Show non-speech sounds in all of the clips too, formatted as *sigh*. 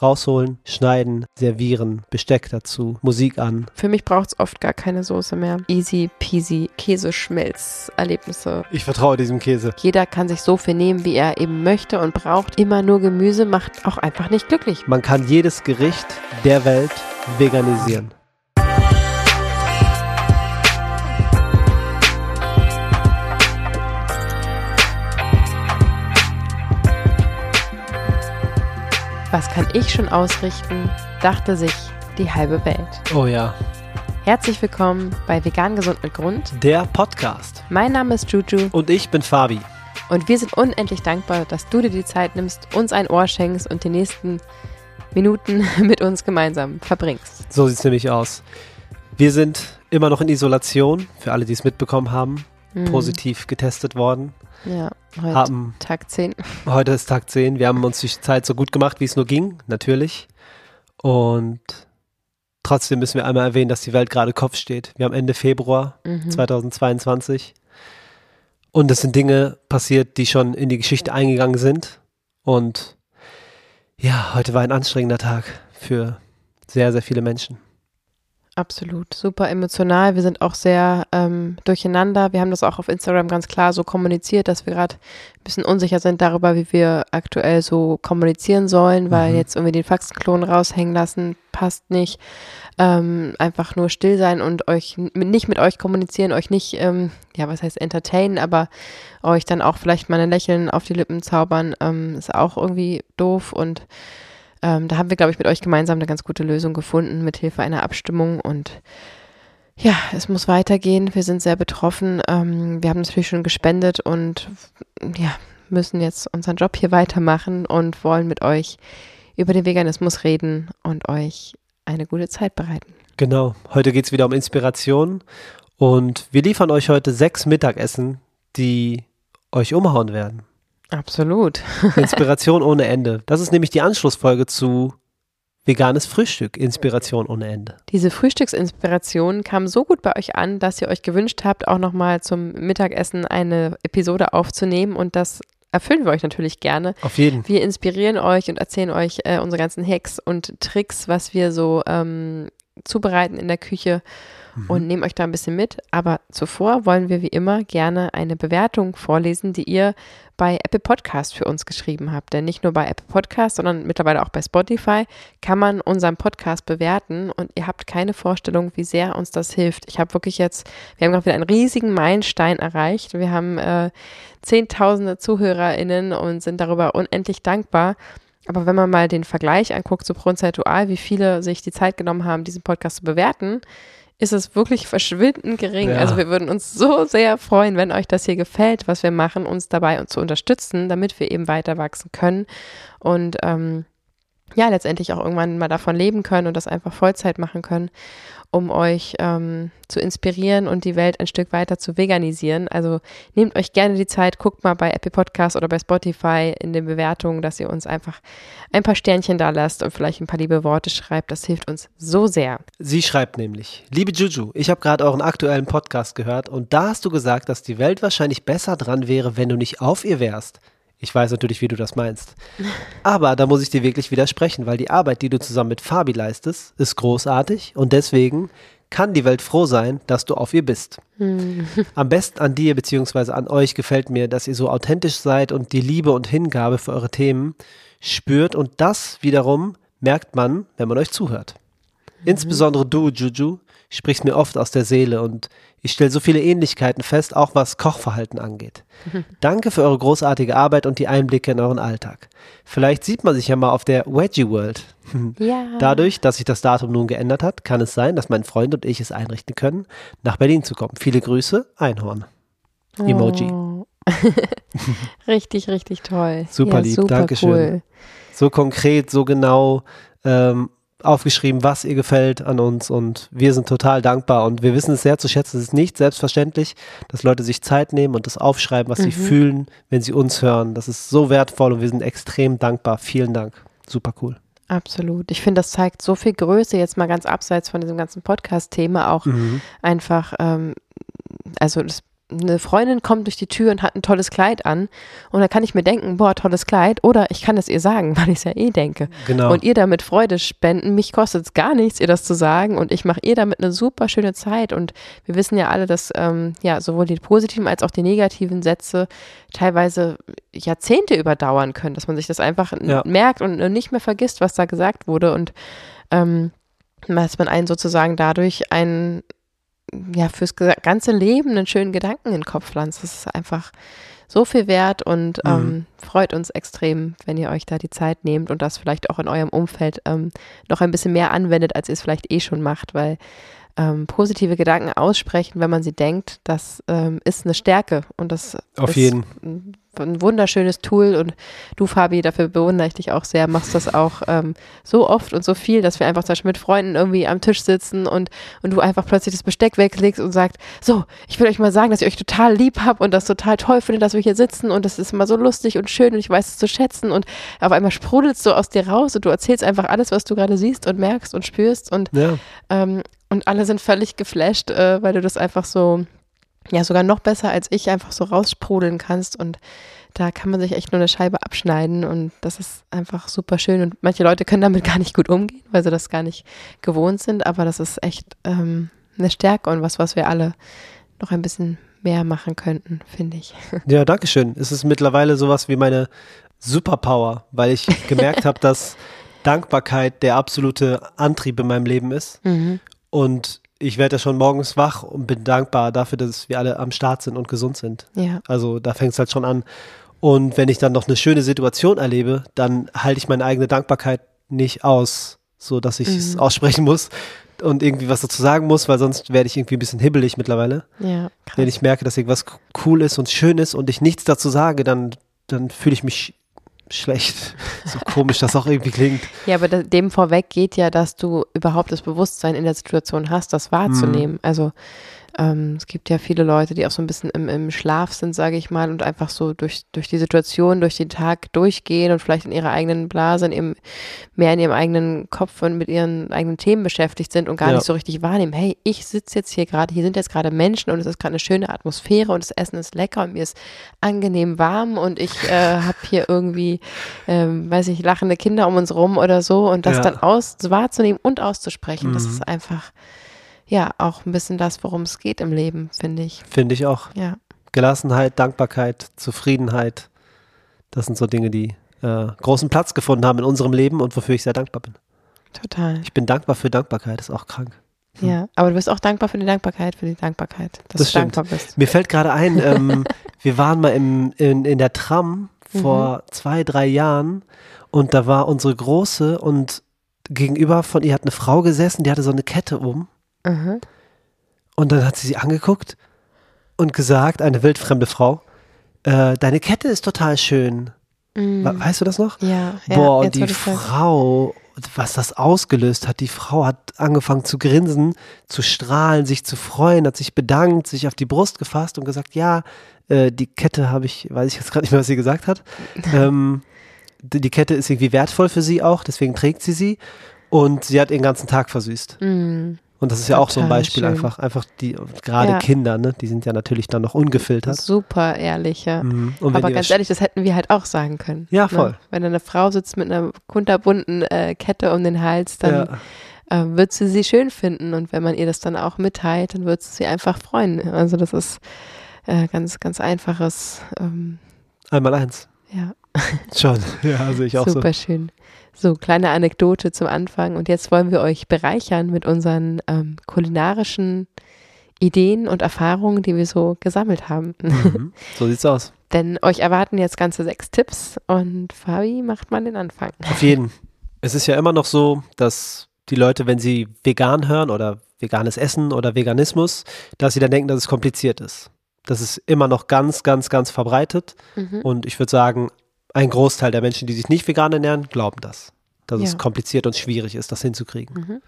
rausholen, schneiden, servieren, Besteck dazu, Musik an. Für mich braucht es oft gar keine Soße mehr. Easy peasy Käseschmelz-Erlebnisse. Ich vertraue diesem Käse. Jeder kann sich so viel nehmen, wie er eben möchte und braucht. Immer nur Gemüse macht auch einfach nicht glücklich. Man kann jedes Gericht der Welt veganisieren. Was kann ich schon ausrichten, dachte sich die halbe Welt. Oh ja. Herzlich willkommen bei Vegan Gesund mit Grund. Der Podcast. Mein Name ist Juju. Und ich bin Fabi. Und wir sind unendlich dankbar, dass du dir die Zeit nimmst, uns ein Ohr schenkst und die nächsten Minuten *laughs* mit uns gemeinsam verbringst. So sieht es nämlich aus. Wir sind immer noch in Isolation, für alle, die es mitbekommen haben. Mhm. Positiv getestet worden. Ja, heute haben, Tag 10. Heute ist Tag 10. Wir haben uns die Zeit so gut gemacht, wie es nur ging, natürlich. Und trotzdem müssen wir einmal erwähnen, dass die Welt gerade Kopf steht. Wir haben Ende Februar mhm. 2022. Und es sind Dinge passiert, die schon in die Geschichte eingegangen sind. Und ja, heute war ein anstrengender Tag für sehr, sehr viele Menschen. Absolut, super emotional. Wir sind auch sehr ähm, durcheinander. Wir haben das auch auf Instagram ganz klar so kommuniziert, dass wir gerade ein bisschen unsicher sind darüber, wie wir aktuell so kommunizieren sollen, weil mhm. jetzt irgendwie den Faxenklon raushängen lassen, passt nicht. Ähm, einfach nur still sein und euch nicht mit euch kommunizieren, euch nicht, ähm, ja, was heißt entertainen, aber euch dann auch vielleicht mal ein Lächeln auf die Lippen zaubern, ähm, ist auch irgendwie doof und ähm, da haben wir, glaube ich, mit euch gemeinsam eine ganz gute Lösung gefunden, mit Hilfe einer Abstimmung. Und ja, es muss weitergehen. Wir sind sehr betroffen. Ähm, wir haben natürlich schon gespendet und ja, müssen jetzt unseren Job hier weitermachen und wollen mit euch über den Veganismus reden und euch eine gute Zeit bereiten. Genau, heute geht es wieder um Inspiration und wir liefern euch heute sechs Mittagessen, die euch umhauen werden. Absolut. *laughs* Inspiration ohne Ende. Das ist nämlich die Anschlussfolge zu veganes Frühstück, Inspiration ohne Ende. Diese Frühstücksinspiration kam so gut bei euch an, dass ihr euch gewünscht habt, auch nochmal zum Mittagessen eine Episode aufzunehmen und das erfüllen wir euch natürlich gerne. Auf jeden. Wir inspirieren euch und erzählen euch äh, unsere ganzen Hacks und Tricks, was wir so ähm, zubereiten in der Küche mhm. und nehmen euch da ein bisschen mit. Aber zuvor wollen wir wie immer gerne eine Bewertung vorlesen, die ihr bei Apple Podcast für uns geschrieben habt. Denn nicht nur bei Apple Podcast, sondern mittlerweile auch bei Spotify kann man unseren Podcast bewerten und ihr habt keine Vorstellung, wie sehr uns das hilft. Ich habe wirklich jetzt, wir haben gerade wieder einen riesigen Meilenstein erreicht. Wir haben äh, zehntausende ZuhörerInnen und sind darüber unendlich dankbar. Aber wenn man mal den Vergleich anguckt, so prozentual, wie viele sich die Zeit genommen haben, diesen Podcast zu bewerten, ist es wirklich verschwindend gering. Ja. Also wir würden uns so sehr freuen, wenn euch das hier gefällt, was wir machen, uns dabei zu unterstützen, damit wir eben weiter wachsen können und ähm, ja, letztendlich auch irgendwann mal davon leben können und das einfach Vollzeit machen können um euch ähm, zu inspirieren und die Welt ein Stück weiter zu veganisieren. Also nehmt euch gerne die Zeit, guckt mal bei Apple Podcasts oder bei Spotify in den Bewertungen, dass ihr uns einfach ein paar Sternchen da lasst und vielleicht ein paar liebe Worte schreibt. Das hilft uns so sehr. Sie schreibt nämlich, liebe Juju, ich habe gerade euren aktuellen Podcast gehört und da hast du gesagt, dass die Welt wahrscheinlich besser dran wäre, wenn du nicht auf ihr wärst. Ich weiß natürlich, wie du das meinst. *laughs* Aber da muss ich dir wirklich widersprechen, weil die Arbeit, die du zusammen mit Fabi leistest, ist großartig und deswegen kann die Welt froh sein, dass du auf ihr bist. Hm. Am besten an dir bzw. an euch gefällt mir, dass ihr so authentisch seid und die Liebe und Hingabe für eure Themen spürt und das wiederum merkt man, wenn man euch zuhört. Mhm. Insbesondere du, Juju, sprichst mir oft aus der Seele und ich stelle so viele Ähnlichkeiten fest, auch was Kochverhalten angeht. *laughs* Danke für eure großartige Arbeit und die Einblicke in euren Alltag. Vielleicht sieht man sich ja mal auf der Veggie World. *laughs* Ja. Dadurch, dass sich das Datum nun geändert hat, kann es sein, dass mein Freund und ich es einrichten können, nach Berlin zu kommen. Viele Grüße, Einhorn. Emoji. Oh. *laughs* richtig, richtig toll. Super ja, lieb, super Dankeschön. Cool. So konkret, so genau. Ähm, aufgeschrieben, was ihr gefällt an uns und wir sind total dankbar und wir wissen es sehr zu schätzen. Es ist nicht selbstverständlich, dass Leute sich Zeit nehmen und das aufschreiben, was mhm. sie fühlen, wenn sie uns hören. Das ist so wertvoll und wir sind extrem dankbar. Vielen Dank. Super cool. Absolut. Ich finde, das zeigt so viel Größe, jetzt mal ganz abseits von diesem ganzen Podcast-Thema auch mhm. einfach, ähm, also das eine Freundin kommt durch die Tür und hat ein tolles Kleid an und dann kann ich mir denken, boah, tolles Kleid oder ich kann es ihr sagen, *laughs* weil ich es ja eh denke. Genau. Und ihr damit Freude spenden, mich kostet es gar nichts, ihr das zu sagen und ich mache ihr damit eine super schöne Zeit und wir wissen ja alle, dass ähm, ja sowohl die positiven als auch die negativen Sätze teilweise Jahrzehnte überdauern können, dass man sich das einfach Ja. merkt und nicht mehr vergisst, was da gesagt wurde und ähm, dass man einen sozusagen dadurch einen ja, fürs ganze Leben einen schönen Gedanken in den Kopf pflanzt. Das ist einfach so viel wert und Mhm. ähm, freut uns extrem, wenn ihr euch da die Zeit nehmt und das vielleicht auch in eurem Umfeld ähm, noch ein bisschen mehr anwendet, als ihr es vielleicht eh schon macht, weil ähm, positive Gedanken aussprechen, wenn man sie denkt, das ähm, ist eine Stärke und das Auf ist jeden. Ein, wunderschönes Tool. Und du, Fabi, dafür bewundere ich dich auch sehr, machst das auch ähm, so oft und so viel, dass wir einfach zum Beispiel mit Freunden irgendwie am Tisch sitzen und, und du einfach plötzlich das Besteck weglegst und sagst, so, ich will euch mal sagen, dass ich euch total lieb habe und das total toll finde, dass wir hier sitzen und das ist immer so lustig und schön und ich weiß es zu schätzen. Und auf einmal sprudelst du aus dir raus und du erzählst einfach alles, was du gerade siehst und merkst und spürst. Und Ja. ähm, und alle sind völlig geflasht, äh, weil du das einfach so, ja, sogar noch besser als ich einfach so raussprudeln kannst. Und da kann man sich echt nur eine Scheibe abschneiden. Und das ist einfach super schön. Und manche Leute können damit gar nicht gut umgehen, weil sie das gar nicht gewohnt sind. Aber das ist echt ähm, eine Stärke und was, was wir alle noch ein bisschen mehr machen könnten, finde ich. *laughs* Ja, danke schön. Es ist mittlerweile sowas wie meine Superpower, weil ich *laughs* gemerkt habe, dass Dankbarkeit der absolute Antrieb in meinem Leben ist. Mhm. Und ich werde ja schon morgens wach und bin dankbar dafür, dass wir alle am Start sind und gesund sind. Ja, Also da fängt es halt schon an. Und wenn ich dann noch eine schöne Situation erlebe, dann halte ich meine eigene Dankbarkeit nicht aus, so dass ich es Mhm. aussprechen muss und irgendwie was dazu sagen muss, weil sonst werde ich irgendwie ein bisschen hibbelig mittlerweile. ja, krass. Wenn ich merke, dass irgendwas cool ist und schön ist und ich nichts dazu sage, dann, dann fühle ich mich schlecht. So komisch das auch irgendwie klingt. Ja, aber dem vorweg geht ja, dass du überhaupt das Bewusstsein in der Situation hast, das wahrzunehmen. Mhm. Also ähm, es gibt ja viele Leute, die auch so ein bisschen im, im Schlaf sind, sage ich mal, und einfach so durch, durch die Situation, durch den Tag durchgehen und vielleicht in ihrer eigenen Blase, in ihrem, mehr in ihrem eigenen Kopf und mit ihren eigenen Themen beschäftigt sind und gar Ja. nicht so richtig wahrnehmen, hey, ich sitze jetzt hier gerade, hier sind jetzt gerade Menschen und es ist gerade eine schöne Atmosphäre und das Essen ist lecker und mir ist angenehm warm und ich äh, *laughs* habe hier irgendwie, ähm, weiß ich, lachende Kinder um uns rum oder so und das Ja. dann aus wahrzunehmen und auszusprechen, das Mhm. ist einfach ja auch ein bisschen das, worum es geht im Leben, finde ich. Finde ich auch. Ja, Gelassenheit, Dankbarkeit, Zufriedenheit. Das sind so Dinge, die äh, großen Platz gefunden haben in unserem Leben und wofür ich sehr dankbar bin. total. Ich bin dankbar für Dankbarkeit, ist auch krank. Ja, aber du bist auch dankbar für die Dankbarkeit, für die Dankbarkeit, dass Das du stimmt. dankbar bist. Mir fällt gerade ein, *laughs* ähm, wir waren mal im, in, in der Tram Mhm. vor zwei, drei Jahren und da war unsere Große und gegenüber von ihr hat eine Frau gesessen, die hatte so eine Kette um Mhm. und dann hat sie sie angeguckt und gesagt, eine wildfremde Frau, äh, deine Kette ist total schön. Mhm. We- Weißt du das noch? Ja, ja, Boah, und jetzt, wo die. Frau, was das ausgelöst hat, die Frau hat angefangen zu grinsen, zu strahlen, sich zu freuen, hat sich bedankt, sich auf die Brust gefasst und gesagt, ja, äh, die Kette habe ich, weiß ich jetzt gerade nicht mehr, was sie gesagt hat. *laughs* ähm, die, die Kette ist irgendwie wertvoll für sie auch, deswegen trägt sie sie. Und sie hat ihren ganzen Tag versüßt. Mhm. Und das ist ja auch so ein Beispiel, schön. einfach, einfach die, gerade Ja. Kinder, ne, die sind ja natürlich dann noch ungefiltert. Super ehrlich, ja. Mhm. Aber ganz ehrlich, das hätten wir halt auch sagen können. Ja, voll. Ne? Wenn eine Frau sitzt mit einer kunterbunten äh, Kette um den Hals, dann ja, äh, wird sie sie schön finden. Und wenn man ihr das dann auch mitteilt, dann wird sie sie einfach freuen. Also das ist äh, ganz, ganz einfaches, ähm, einmal eins. ja, Schon. Ja, sehe ich auch so. super schön. So, kleine Anekdote zum Anfang. Und jetzt wollen wir euch bereichern mit unseren ähm, kulinarischen Ideen und Erfahrungen, die wir so gesammelt haben. Mhm. So sieht's aus. Denn euch erwarten jetzt ganze sechs Tipps und Fabi macht mal den Anfang. Auf jeden. Es ist ja immer noch so, dass die Leute, wenn sie vegan hören oder veganes Essen oder Veganismus, dass sie dann denken, dass es kompliziert ist. Das ist immer noch ganz, ganz, ganz verbreitet. Mhm. Und ich würde sagen, ein Großteil der Menschen, die sich nicht vegan ernähren, glauben das. Dass es Ja. kompliziert und schwierig ist, das hinzukriegen. Mhm.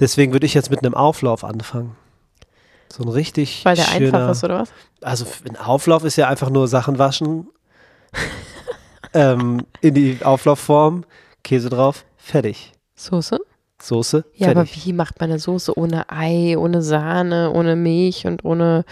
Deswegen würde ich jetzt mit einem Auflauf anfangen. So ein richtig Weil der schöner, einfach ist, oder was? Also ein Auflauf ist ja einfach nur Sachen waschen, *laughs* ähm, in die Auflaufform, Käse drauf, fertig. Soße? Soße, Ja, aber fertig. wie macht man eine Soße ohne Ei, ohne Sahne, ohne Milch und ohne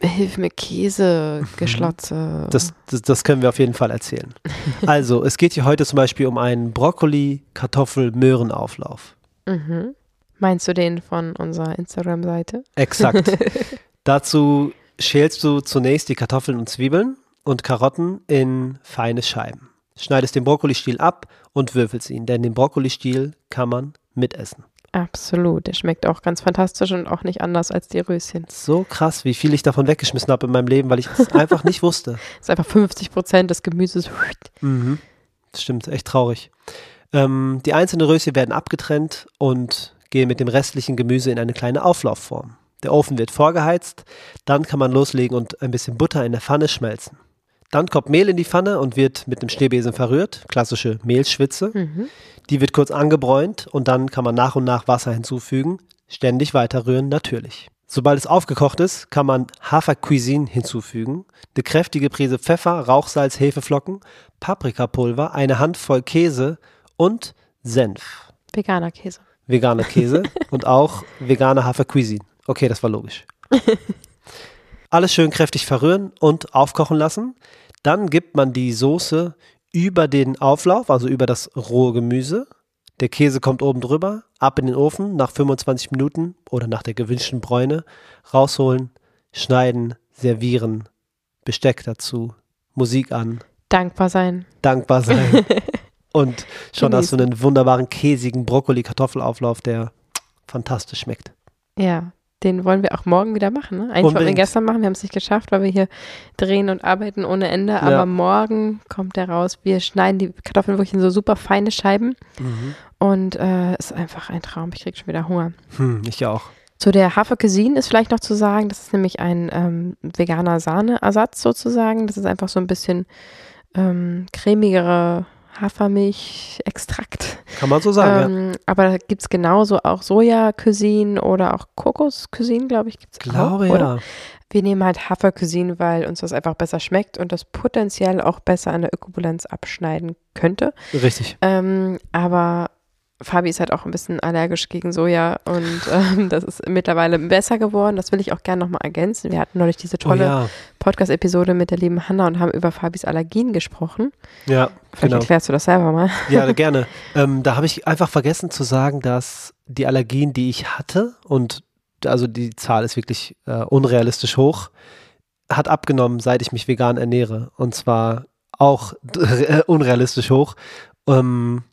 Hilf mir Käse, Geschlotze. Das, das, das können wir auf jeden Fall erzählen. *laughs* Also, es geht hier heute zum Beispiel um einen Brokkoli, Kartoffel, Möhrenauflauf. Mhm. Meinst du den von unserer Instagram-Seite? Exakt. *laughs* Dazu schälst du zunächst die Kartoffeln und Zwiebeln und Karotten in feine Scheiben. Schneidest den Brokkolistiel ab und würfelst ihn, denn den Brokkolistiel kann man mitessen. Absolut. Der schmeckt auch ganz fantastisch und auch nicht anders als die Röschen. So krass, wie viel ich davon weggeschmissen habe in meinem Leben, weil ich es *laughs* einfach nicht wusste. Das ist einfach 50 Prozent des Gemüses. Mhm. Das stimmt, echt traurig. Ähm, die einzelnen Röschen werden abgetrennt und gehen mit dem restlichen Gemüse in eine kleine Auflaufform. Der Ofen wird vorgeheizt, dann kann man loslegen und ein bisschen Butter in der Pfanne schmelzen. Dann kommt Mehl in die Pfanne und wird mit dem Schneebesen verrührt, klassische Mehlschwitze. Mhm. Die wird kurz angebräunt und dann kann man nach und nach Wasser hinzufügen, ständig weiterrühren natürlich. Sobald es aufgekocht ist, kann man Hafercuisine hinzufügen, eine kräftige Prise Pfeffer, Rauchsalz, Hefeflocken, Paprikapulver, eine Handvoll Käse und Senf. Veganer Käse. Veganer Käse *laughs* und auch veganer Hafercuisine. Okay, das war logisch. *laughs* Alles schön kräftig verrühren und aufkochen lassen. Dann gibt man die Soße über den Auflauf, also über das rohe Gemüse. Der Käse kommt oben drüber, ab in den Ofen nach 25 Minuten oder nach der gewünschten Bräune. Rausholen, schneiden, servieren, Besteck dazu, Musik an, Dankbar sein. dankbar sein. *laughs* Und schon hast du einen wunderbaren käsigen Brokkoli-Kartoffelauflauf, der fantastisch schmeckt. Ja, den wollen wir auch morgen wieder machen. Ne? Eigentlich wollten wir Unbedingt. gestern machen, wir haben es nicht geschafft, weil wir hier drehen und arbeiten ohne Ende. Aber Ja. morgen kommt der raus. Wir schneiden die Kartoffeln wirklich in so super feine Scheiben und äh, ist einfach ein Traum. Ich krieg schon wieder Hunger. Hm, ich auch. Zu der Hafercuisine ist vielleicht noch zu sagen, das ist nämlich ein ähm, veganer Sahneersatz sozusagen. Das ist einfach so ein bisschen ähm, cremigere Hafermilch-Extrakt. Kann man so sagen, ja. Ähm, aber da gibt es genauso auch Soja-Cuisine oder auch Kokos-Cuisine, glaube ich, gibt es Glaube auch. Oder? ja. Wir nehmen halt Hafer-Cuisine, weil uns das einfach besser schmeckt und das potenziell auch besser an der Ökobilanz abschneiden könnte. Richtig. Ähm, aber Fabi ist halt auch ein bisschen allergisch gegen Soja und *laughs* ähm, das ist mittlerweile besser geworden. Das will ich auch gerne nochmal ergänzen. Wir hatten neulich diese Oh tolle ja. Podcast-Episode mit der lieben Hanna und haben über Fabis Allergien gesprochen. Ja, Vielleicht genau. erklärst du das selber mal. Ja, *laughs* gerne. ähm, da habe ich einfach vergessen zu sagen, dass die Allergien, die ich hatte, und also die Zahl ist wirklich äh, unrealistisch hoch, hat abgenommen, seit ich mich vegan ernähre. Und zwar auch äh, *laughs* unrealistisch hoch. Ähm,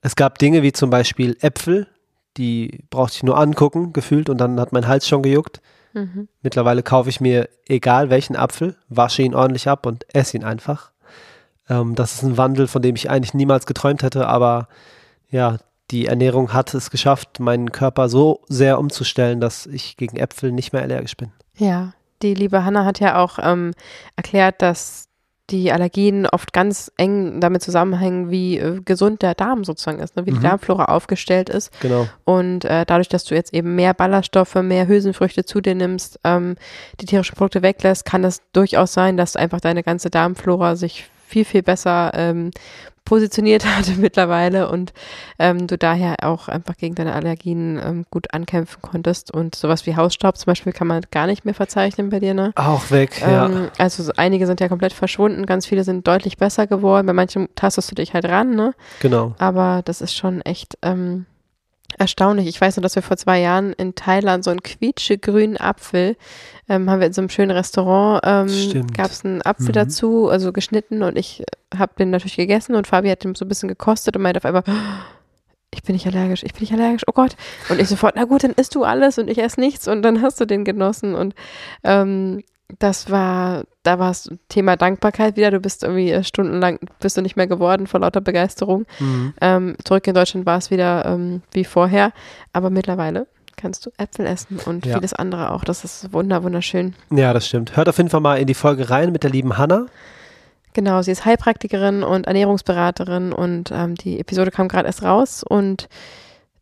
es gab Dinge wie zum Beispiel Äpfel, die brauchte ich nur angucken, gefühlt, und dann hat mein Hals schon gejuckt. Mhm. Mittlerweile kaufe ich mir egal welchen Apfel, wasche ihn ordentlich ab und esse ihn einfach. Ähm, das ist ein Wandel, von dem ich eigentlich niemals geträumt hätte, aber ja, die Ernährung hat es geschafft, meinen Körper so sehr umzustellen, dass ich gegen Äpfel nicht mehr allergisch bin. Ja, die liebe Hanna hat ja auch ähm, erklärt, dass die Allergien oft ganz eng damit zusammenhängen, wie äh, gesund der Darm sozusagen ist, ne? wie die Mhm. Darmflora aufgestellt ist. Genau. Und äh, dadurch, dass du jetzt eben mehr Ballaststoffe, mehr Hülsenfrüchte zu dir nimmst, ähm, die tierischen Produkte weglässt, kann es durchaus sein, dass einfach deine ganze Darmflora sich viel, viel besser ähm, positioniert *laughs* hat mittlerweile und ähm, du daher auch einfach gegen deine Allergien ähm, gut ankämpfen konntest. Und sowas wie Hausstaub zum Beispiel kann man gar nicht mehr verzeichnen bei dir, ne? Auch weg, ja. Ähm, also so einige sind ja komplett verschwunden, ganz viele sind deutlich besser geworden. Bei manchen tastest du dich halt ran, ne? Genau. Aber das ist schon echt ähm, erstaunlich. Ich weiß nur, dass wir vor zwei Jahren in Thailand so einen quietschegrünen Apfel, ähm, haben wir in so einem schönen Restaurant, ähm, gab es einen Apfel Mhm. dazu, also geschnitten und ich habe den natürlich gegessen und Fabi hat den so ein bisschen gekostet und meinte auf einmal, ich bin nicht allergisch, ich bin nicht allergisch, oh Gott. Und ich sofort, na gut, dann isst du alles und ich esse nichts und dann hast du den genossen und ähm, das war, da war es Thema Dankbarkeit wieder. Du bist irgendwie äh, stundenlang, bist du nicht mehr geworden vor lauter Begeisterung. Mhm. Ähm, zurück in Deutschland war es wieder ähm, wie vorher, aber mittlerweile kannst du Äpfel essen und Ja. vieles andere auch. Das ist wunder, wunderschön. Ja, das stimmt. Hört auf jeden Fall mal in die Folge rein mit der lieben Hanna. Genau, sie ist Heilpraktikerin und Ernährungsberaterin und ähm, die Episode kam gerade erst raus und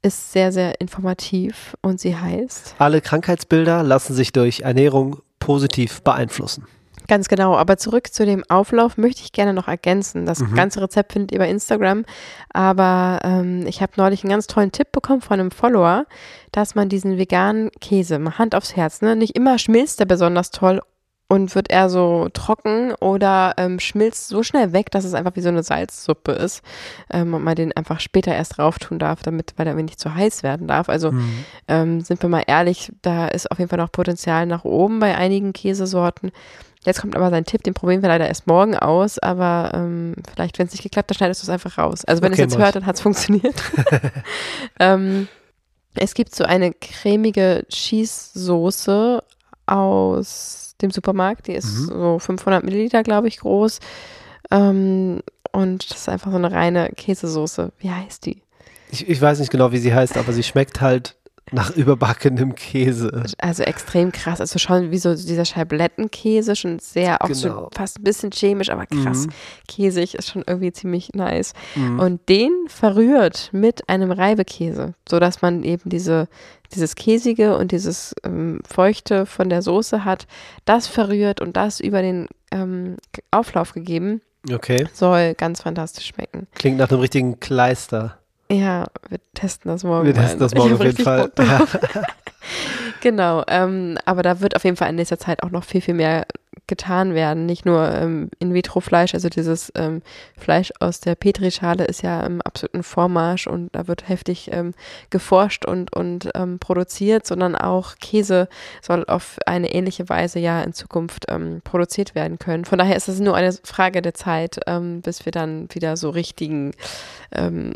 ist sehr, sehr informativ und sie heißt Alle Krankheitsbilder lassen sich durch Ernährung positiv beeinflussen. Ganz genau, aber zurück zu dem Auflauf möchte ich gerne noch ergänzen. Das Mhm. ganze Rezept findet ihr bei Instagram, aber ähm, ich habe neulich einen ganz tollen Tipp bekommen von einem Follower, dass man diesen veganen Käse, mal Hand aufs Herz, ne, nicht immer schmilzt der besonders toll und wird eher so trocken oder ähm, schmilzt so schnell weg, dass es einfach wie so eine Salzsuppe ist ähm, und man den einfach später erst drauf tun darf, damit, weil er nicht zu heiß werden darf. Also Mhm. ähm, sind wir mal ehrlich, da ist auf jeden Fall noch Potenzial nach oben bei einigen Käsesorten. Jetzt kommt aber sein Tipp, den probieren wir leider erst morgen aus, aber ähm, vielleicht, wenn es nicht geklappt hat, schneidest du es einfach raus. Also wenn Okay, es jetzt hört, dann hat es funktioniert. *laughs* ähm, es gibt so eine cremige Cheese-Soße aus dem Supermarkt, die ist Mhm. so 500 Milliliter, glaube ich, groß. Ähm, und das ist einfach so eine reine Käsesoße. Wie heißt die? Ich, ich weiß nicht genau, wie sie heißt, aber sie schmeckt halt nach überbackenem Käse. Also extrem krass. Also schon wie so dieser Scheiblettenkäse, schon sehr, auch Genau. schon fast ein bisschen chemisch, aber krass Mhm. käsig, ist schon irgendwie ziemlich nice. Mhm. Und den verrührt mit einem Reibekäse, sodass man eben diese, dieses Käsige und dieses ähm, Feuchte von der Soße hat. Das verrührt und das über den ähm, Auflauf gegeben, Okay, soll ganz fantastisch schmecken. klingt nach einem richtigen Kleister. Ja, wir testen das morgen. Wir testen das morgen auf jeden Fall. Drauf. *laughs* Genau, ähm, aber da wird auf jeden Fall in nächster Zeit auch noch viel, viel mehr getan werden. Nicht nur ähm, In-vitro-Fleisch, also dieses ähm, Fleisch aus der Petrischale ist ja im absoluten Vormarsch und da wird heftig ähm, geforscht und, und ähm, produziert, sondern auch Käse soll auf eine ähnliche Weise ja in Zukunft ähm, produziert werden können. Von daher ist es nur eine Frage der Zeit, ähm, bis wir dann wieder so richtigen ähm,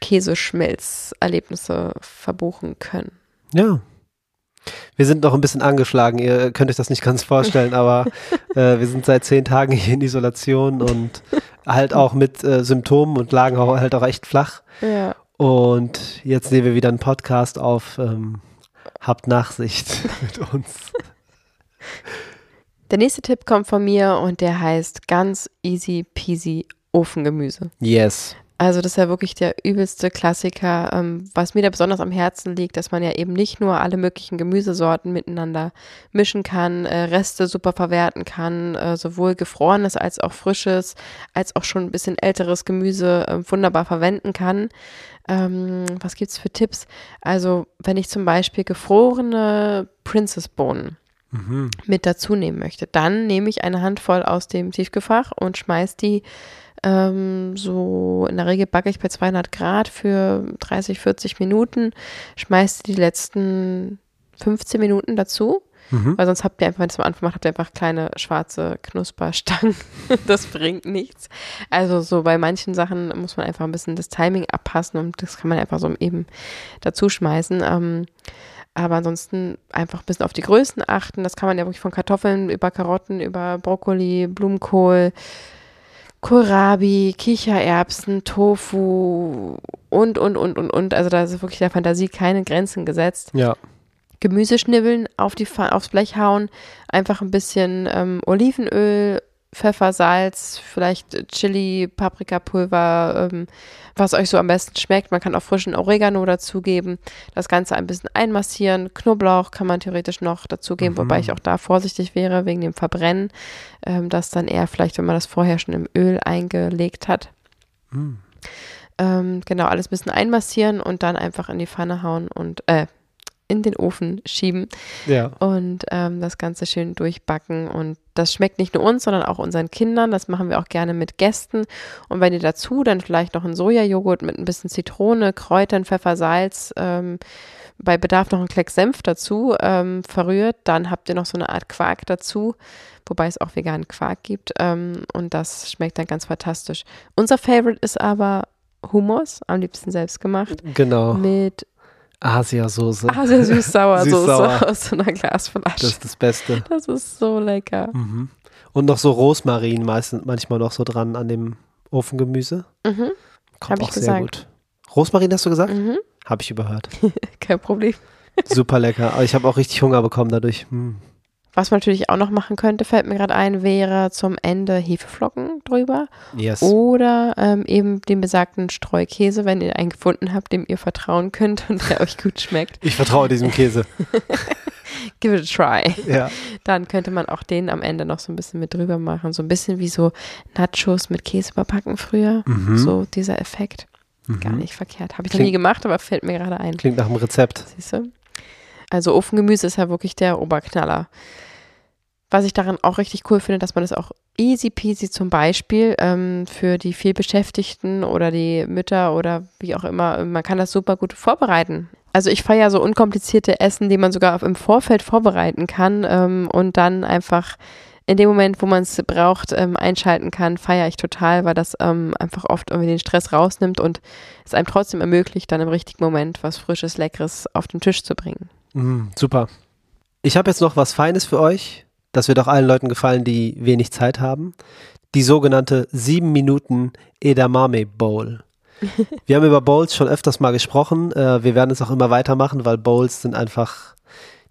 Käseschmelzerlebnisse verbuchen können. Ja. Wir sind noch ein bisschen angeschlagen. Ihr könnt euch das nicht ganz vorstellen, aber *laughs* äh, wir sind seit zehn Tagen hier in Isolation und halt auch mit äh, Symptomen und lagen auch, halt auch echt flach. Ja. Und jetzt nehmen wir wieder einen Podcast auf. Ähm, habt Nachsicht *laughs* mit uns. Der nächste Tipp kommt von mir und der heißt ganz easy peasy Ofengemüse. Yes. Also das ist ja wirklich der übelste Klassiker. Ähm, was mir da besonders am Herzen liegt, dass man ja eben nicht nur alle möglichen Gemüsesorten miteinander mischen kann, äh, Reste super verwerten kann, äh, sowohl gefrorenes als auch frisches, als auch schon ein bisschen älteres Gemüse äh, wunderbar verwenden kann. Ähm, was gibt's für Tipps? Also wenn ich zum Beispiel gefrorene Princess-Bohnen Mhm. mit dazu nehmen möchte. Dann nehme ich eine Handvoll aus dem Tiefgefach und schmeiß die ähm, so, in der Regel backe ich bei 200 Grad für 30, 40 Minuten, schmeiß die letzten 15 Minuten dazu, Mhm. weil sonst habt ihr einfach, wenn ihr es am Anfang macht, habt ihr einfach kleine schwarze Knusperstangen. *laughs* das bringt nichts. Also so bei manchen Sachen muss man einfach ein bisschen das Timing abpassen und das kann man einfach so eben dazu schmeißen. Ähm, aber ansonsten einfach ein bisschen auf die Größen achten. Das kann man ja wirklich von Kartoffeln über Karotten, über Brokkoli, Blumenkohl, Kohlrabi, Kichererbsen, Tofu und, und, und, und, und. Also da ist wirklich der Fantasie keine Grenzen gesetzt. Ja. Gemüse schnibbeln, auf die, aufs Blech hauen, einfach ein bisschen ähm, Olivenöl, Pfeffer, Salz, vielleicht Chili, Paprikapulver, ähm, was euch so am besten schmeckt. Man kann auch frischen Oregano dazugeben. Das Ganze ein bisschen einmassieren. Knoblauch kann man theoretisch noch dazugeben, Mhm. wobei ich auch da vorsichtig wäre wegen dem Verbrennen. Ähm, das dann eher vielleicht, wenn man das vorher schon im Öl eingelegt hat. Mhm. Ähm, genau, alles ein bisschen einmassieren und dann einfach in die Pfanne hauen und äh, in den Ofen schieben Ja. und ähm, das Ganze schön durchbacken. Und das schmeckt nicht nur uns, sondern auch unseren Kindern. Das machen wir auch gerne mit Gästen. Und wenn ihr dazu dann vielleicht noch einen Sojajoghurt mit ein bisschen Zitrone, Kräutern, Pfeffer, Salz, ähm, bei Bedarf noch einen Kleck Senf dazu ähm, verrührt, dann habt ihr noch so eine Art Quark dazu, wobei es auch veganen Quark gibt. Ähm, und das schmeckt dann ganz fantastisch. Unser Favorite ist aber Hummus, am liebsten selbst gemacht, Genau. mit Asiasoße. Ah, sehr süß-sauer Soße Süß-sauer. aus so einer Glasflasche. Das ist das Beste. Das ist so lecker. Mhm. Und noch so Rosmarin meistens, manchmal noch so dran an dem Ofengemüse. Mhm. Kommt Hab auch sehr gesagt. gut. Rosmarin hast du gesagt? Mhm. Habe ich überhört. *laughs* Kein Problem. Super lecker. Aber ich habe auch richtig Hunger bekommen dadurch. Hm. Was man natürlich auch noch machen könnte, fällt mir gerade ein, wäre zum Ende Hefeflocken drüber Yes. oder ähm, eben den besagten Streukäse, wenn ihr einen gefunden habt, dem ihr vertrauen könnt und der euch gut schmeckt. Ich vertraue diesem Käse. *laughs* Give it a try. ja. Dann könnte man auch den am Ende noch so ein bisschen mit drüber machen. So ein bisschen wie so Nachos mit Käse überbacken früher. Mhm. So dieser Effekt. Mhm. Gar nicht verkehrt. Habe ich noch Klingt- nie gemacht, aber fällt mir gerade ein. Klingt nach einem Rezept. Siehst du? Also Ofengemüse ist ja wirklich der Oberknaller. Was ich daran auch richtig cool finde, dass man das auch easy peasy zum Beispiel ähm, für die vielbeschäftigten oder die Mütter oder wie auch immer, man kann das super gut vorbereiten. Also ich feiere so unkomplizierte Essen, die man sogar im Vorfeld vorbereiten kann ähm, und dann einfach in dem Moment, wo man es braucht, ähm, einschalten kann, feiere ich total, weil das ähm, einfach oft irgendwie den Stress rausnimmt und es einem trotzdem ermöglicht, dann im richtigen Moment was Frisches, Leckeres auf den Tisch zu bringen. Mm, super. Ich habe jetzt noch was Feines für euch. Das wird auch allen Leuten gefallen, die wenig Zeit haben. Die sogenannte 7 Minuten Edamame Bowl. *laughs* Wir haben über Bowls schon öfters mal gesprochen. Äh, wir werden es auch immer weitermachen, weil Bowls sind einfach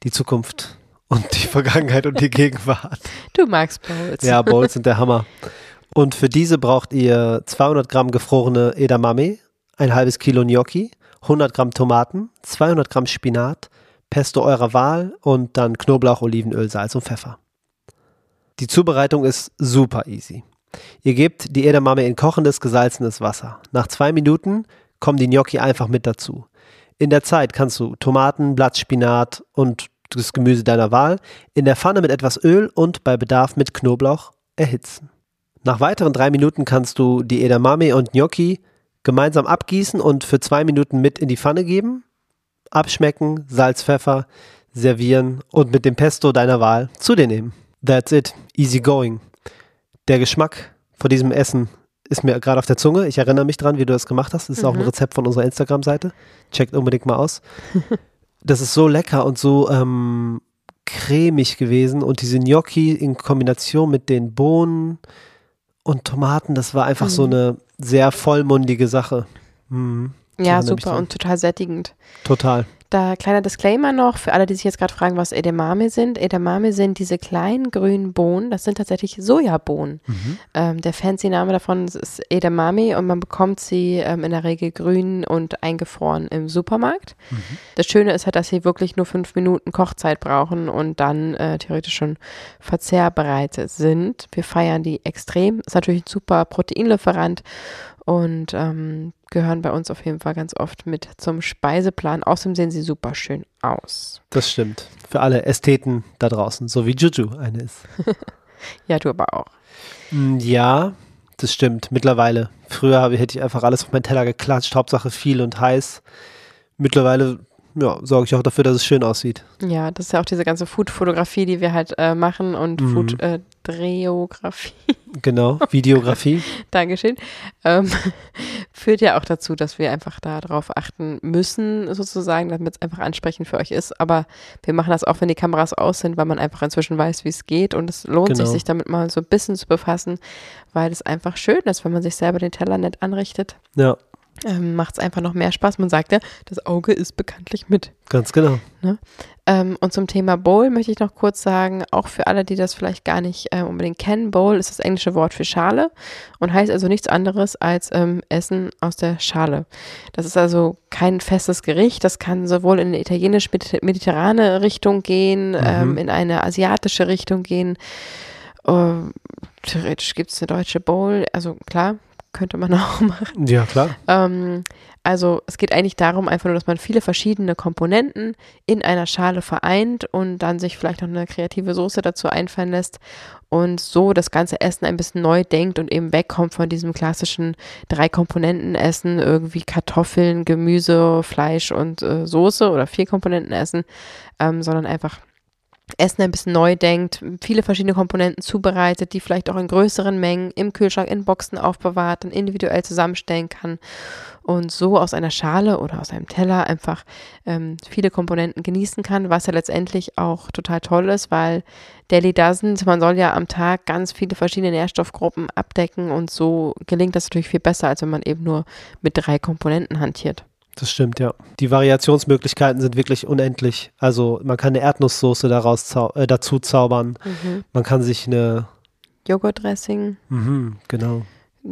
die Zukunft und die *laughs* Vergangenheit und die Gegenwart. Du magst Bowls. Ja, Bowls sind der *laughs* Hammer. Und für diese braucht ihr 200 Gramm gefrorene Edamame, ein halbes Kilo Gnocchi, 100 Gramm Tomaten, 200 Gramm Spinat, Pesto eurer Wahl und dann Knoblauch, Olivenöl, Salz und Pfeffer. Die Zubereitung ist super easy. Ihr gebt die Edamame in kochendes, gesalzenes Wasser. Nach zwei Minuten kommen die Gnocchi einfach mit dazu. In der Zeit kannst du Tomaten, Blattspinat und das Gemüse deiner Wahl in der Pfanne mit etwas Öl und bei Bedarf mit Knoblauch erhitzen. Nach weiteren drei Minuten kannst du die Edamame und Gnocchi gemeinsam abgießen und für zwei Minuten mit in die Pfanne geben, abschmecken, Salz, Pfeffer, servieren und mit dem Pesto deiner Wahl zu dir nehmen. That's it. Easy going. Der Geschmack von diesem Essen ist mir gerade auf der Zunge. Ich erinnere mich dran, wie du das gemacht hast. Das ist mhm. auch ein mhm. Rezept von unserer Instagram-Seite. Checkt unbedingt mal aus. *laughs* das ist so lecker und so ähm, cremig gewesen. Und diese Gnocchi in Kombination mit den Bohnen und Tomaten, das war einfach mhm. so eine sehr vollmundige Sache. Mhm. Ja, super und total sättigend. Total. Da kleiner Disclaimer noch für alle, die sich jetzt gerade fragen, was Edamame sind. Edamame sind diese kleinen grünen Bohnen. Das sind tatsächlich Sojabohnen. Mhm. Ähm, der fancy Name davon ist Edamame und man bekommt sie ähm, in der Regel grün und eingefroren im Supermarkt. Mhm. Das Schöne ist halt, dass sie wirklich nur fünf Minuten Kochzeit brauchen und dann äh, theoretisch schon verzehrbereit sind. Wir feiern die extrem. Ist natürlich ein super Proteinlieferant und ähm, gehören bei uns auf jeden Fall ganz oft mit zum Speiseplan. Außerdem sehen sie super schön aus. Das stimmt. Für alle Ästheten da draußen, so wie Juju eine ist. *laughs* ja, du aber auch. Mm, ja, das stimmt. Mittlerweile. Früher habe, hätte ich einfach alles auf meinen Teller geklatscht, Hauptsache viel und heiß. Mittlerweile ja, sorge ich auch dafür, dass es schön aussieht. Ja, das ist ja auch diese ganze Food-Fotografie, die wir halt äh, machen und mhm. Food-Dreografie. Äh, *laughs* genau, Videografie. *laughs* Dankeschön. Ähm, *laughs* führt ja auch dazu, dass wir einfach darauf achten müssen, sozusagen, damit es einfach ansprechend für euch ist. Aber wir machen das auch, wenn die Kameras aus sind, weil man einfach inzwischen weiß, wie es geht. Und es lohnt genau. sich, sich damit mal so ein bisschen zu befassen, weil es einfach schön ist, wenn man sich selber den Teller nett anrichtet. Ja ähm, macht es einfach noch mehr Spaß. Man sagt ja, das Auge ist bekanntlich mit. Ganz genau. Ne? Ähm, und zum Thema Bowl möchte ich noch kurz sagen, auch für alle, die das vielleicht gar nicht äh, unbedingt kennen, Bowl ist das englische Wort für Schale und heißt also nichts anderes als ähm, Essen aus der Schale. Das ist also kein festes Gericht, das kann sowohl in eine italienisch-mediterrane Richtung gehen, mhm. ähm, in eine asiatische Richtung gehen. Uh, theoretisch gibt es eine deutsche Bowl, also klar, könnte man *laughs* auch machen. Ja, klar. Ähm, also es geht eigentlich darum, einfach nur, dass man viele verschiedene Komponenten in einer Schale vereint und dann sich vielleicht noch eine kreative Soße dazu einfallen lässt und so das ganze Essen ein bisschen neu denkt und eben wegkommt von diesem klassischen drei Komponenten Essen, irgendwie Kartoffeln, Gemüse, Fleisch und äh, Soße oder vier Komponenten Essen, ähm, sondern einfach Essen ein bisschen neu denkt, viele verschiedene Komponenten zubereitet, die vielleicht auch in größeren Mengen im Kühlschrank in Boxen aufbewahrt und individuell zusammenstellen kann und so aus einer Schale oder aus einem Teller einfach ähm, viele Komponenten genießen kann, was ja letztendlich auch total toll ist, weil Daily Dozens, man soll ja am Tag ganz viele verschiedene Nährstoffgruppen abdecken und so gelingt das natürlich viel besser, als wenn man eben nur mit drei Komponenten hantiert. Das stimmt, ja. Die Variationsmöglichkeiten sind wirklich unendlich. Also man kann eine Erdnusssoße daraus zau äh, dazu zaubern. Mhm. Man kann sich eine Joghurtdressing. Mhm, genau.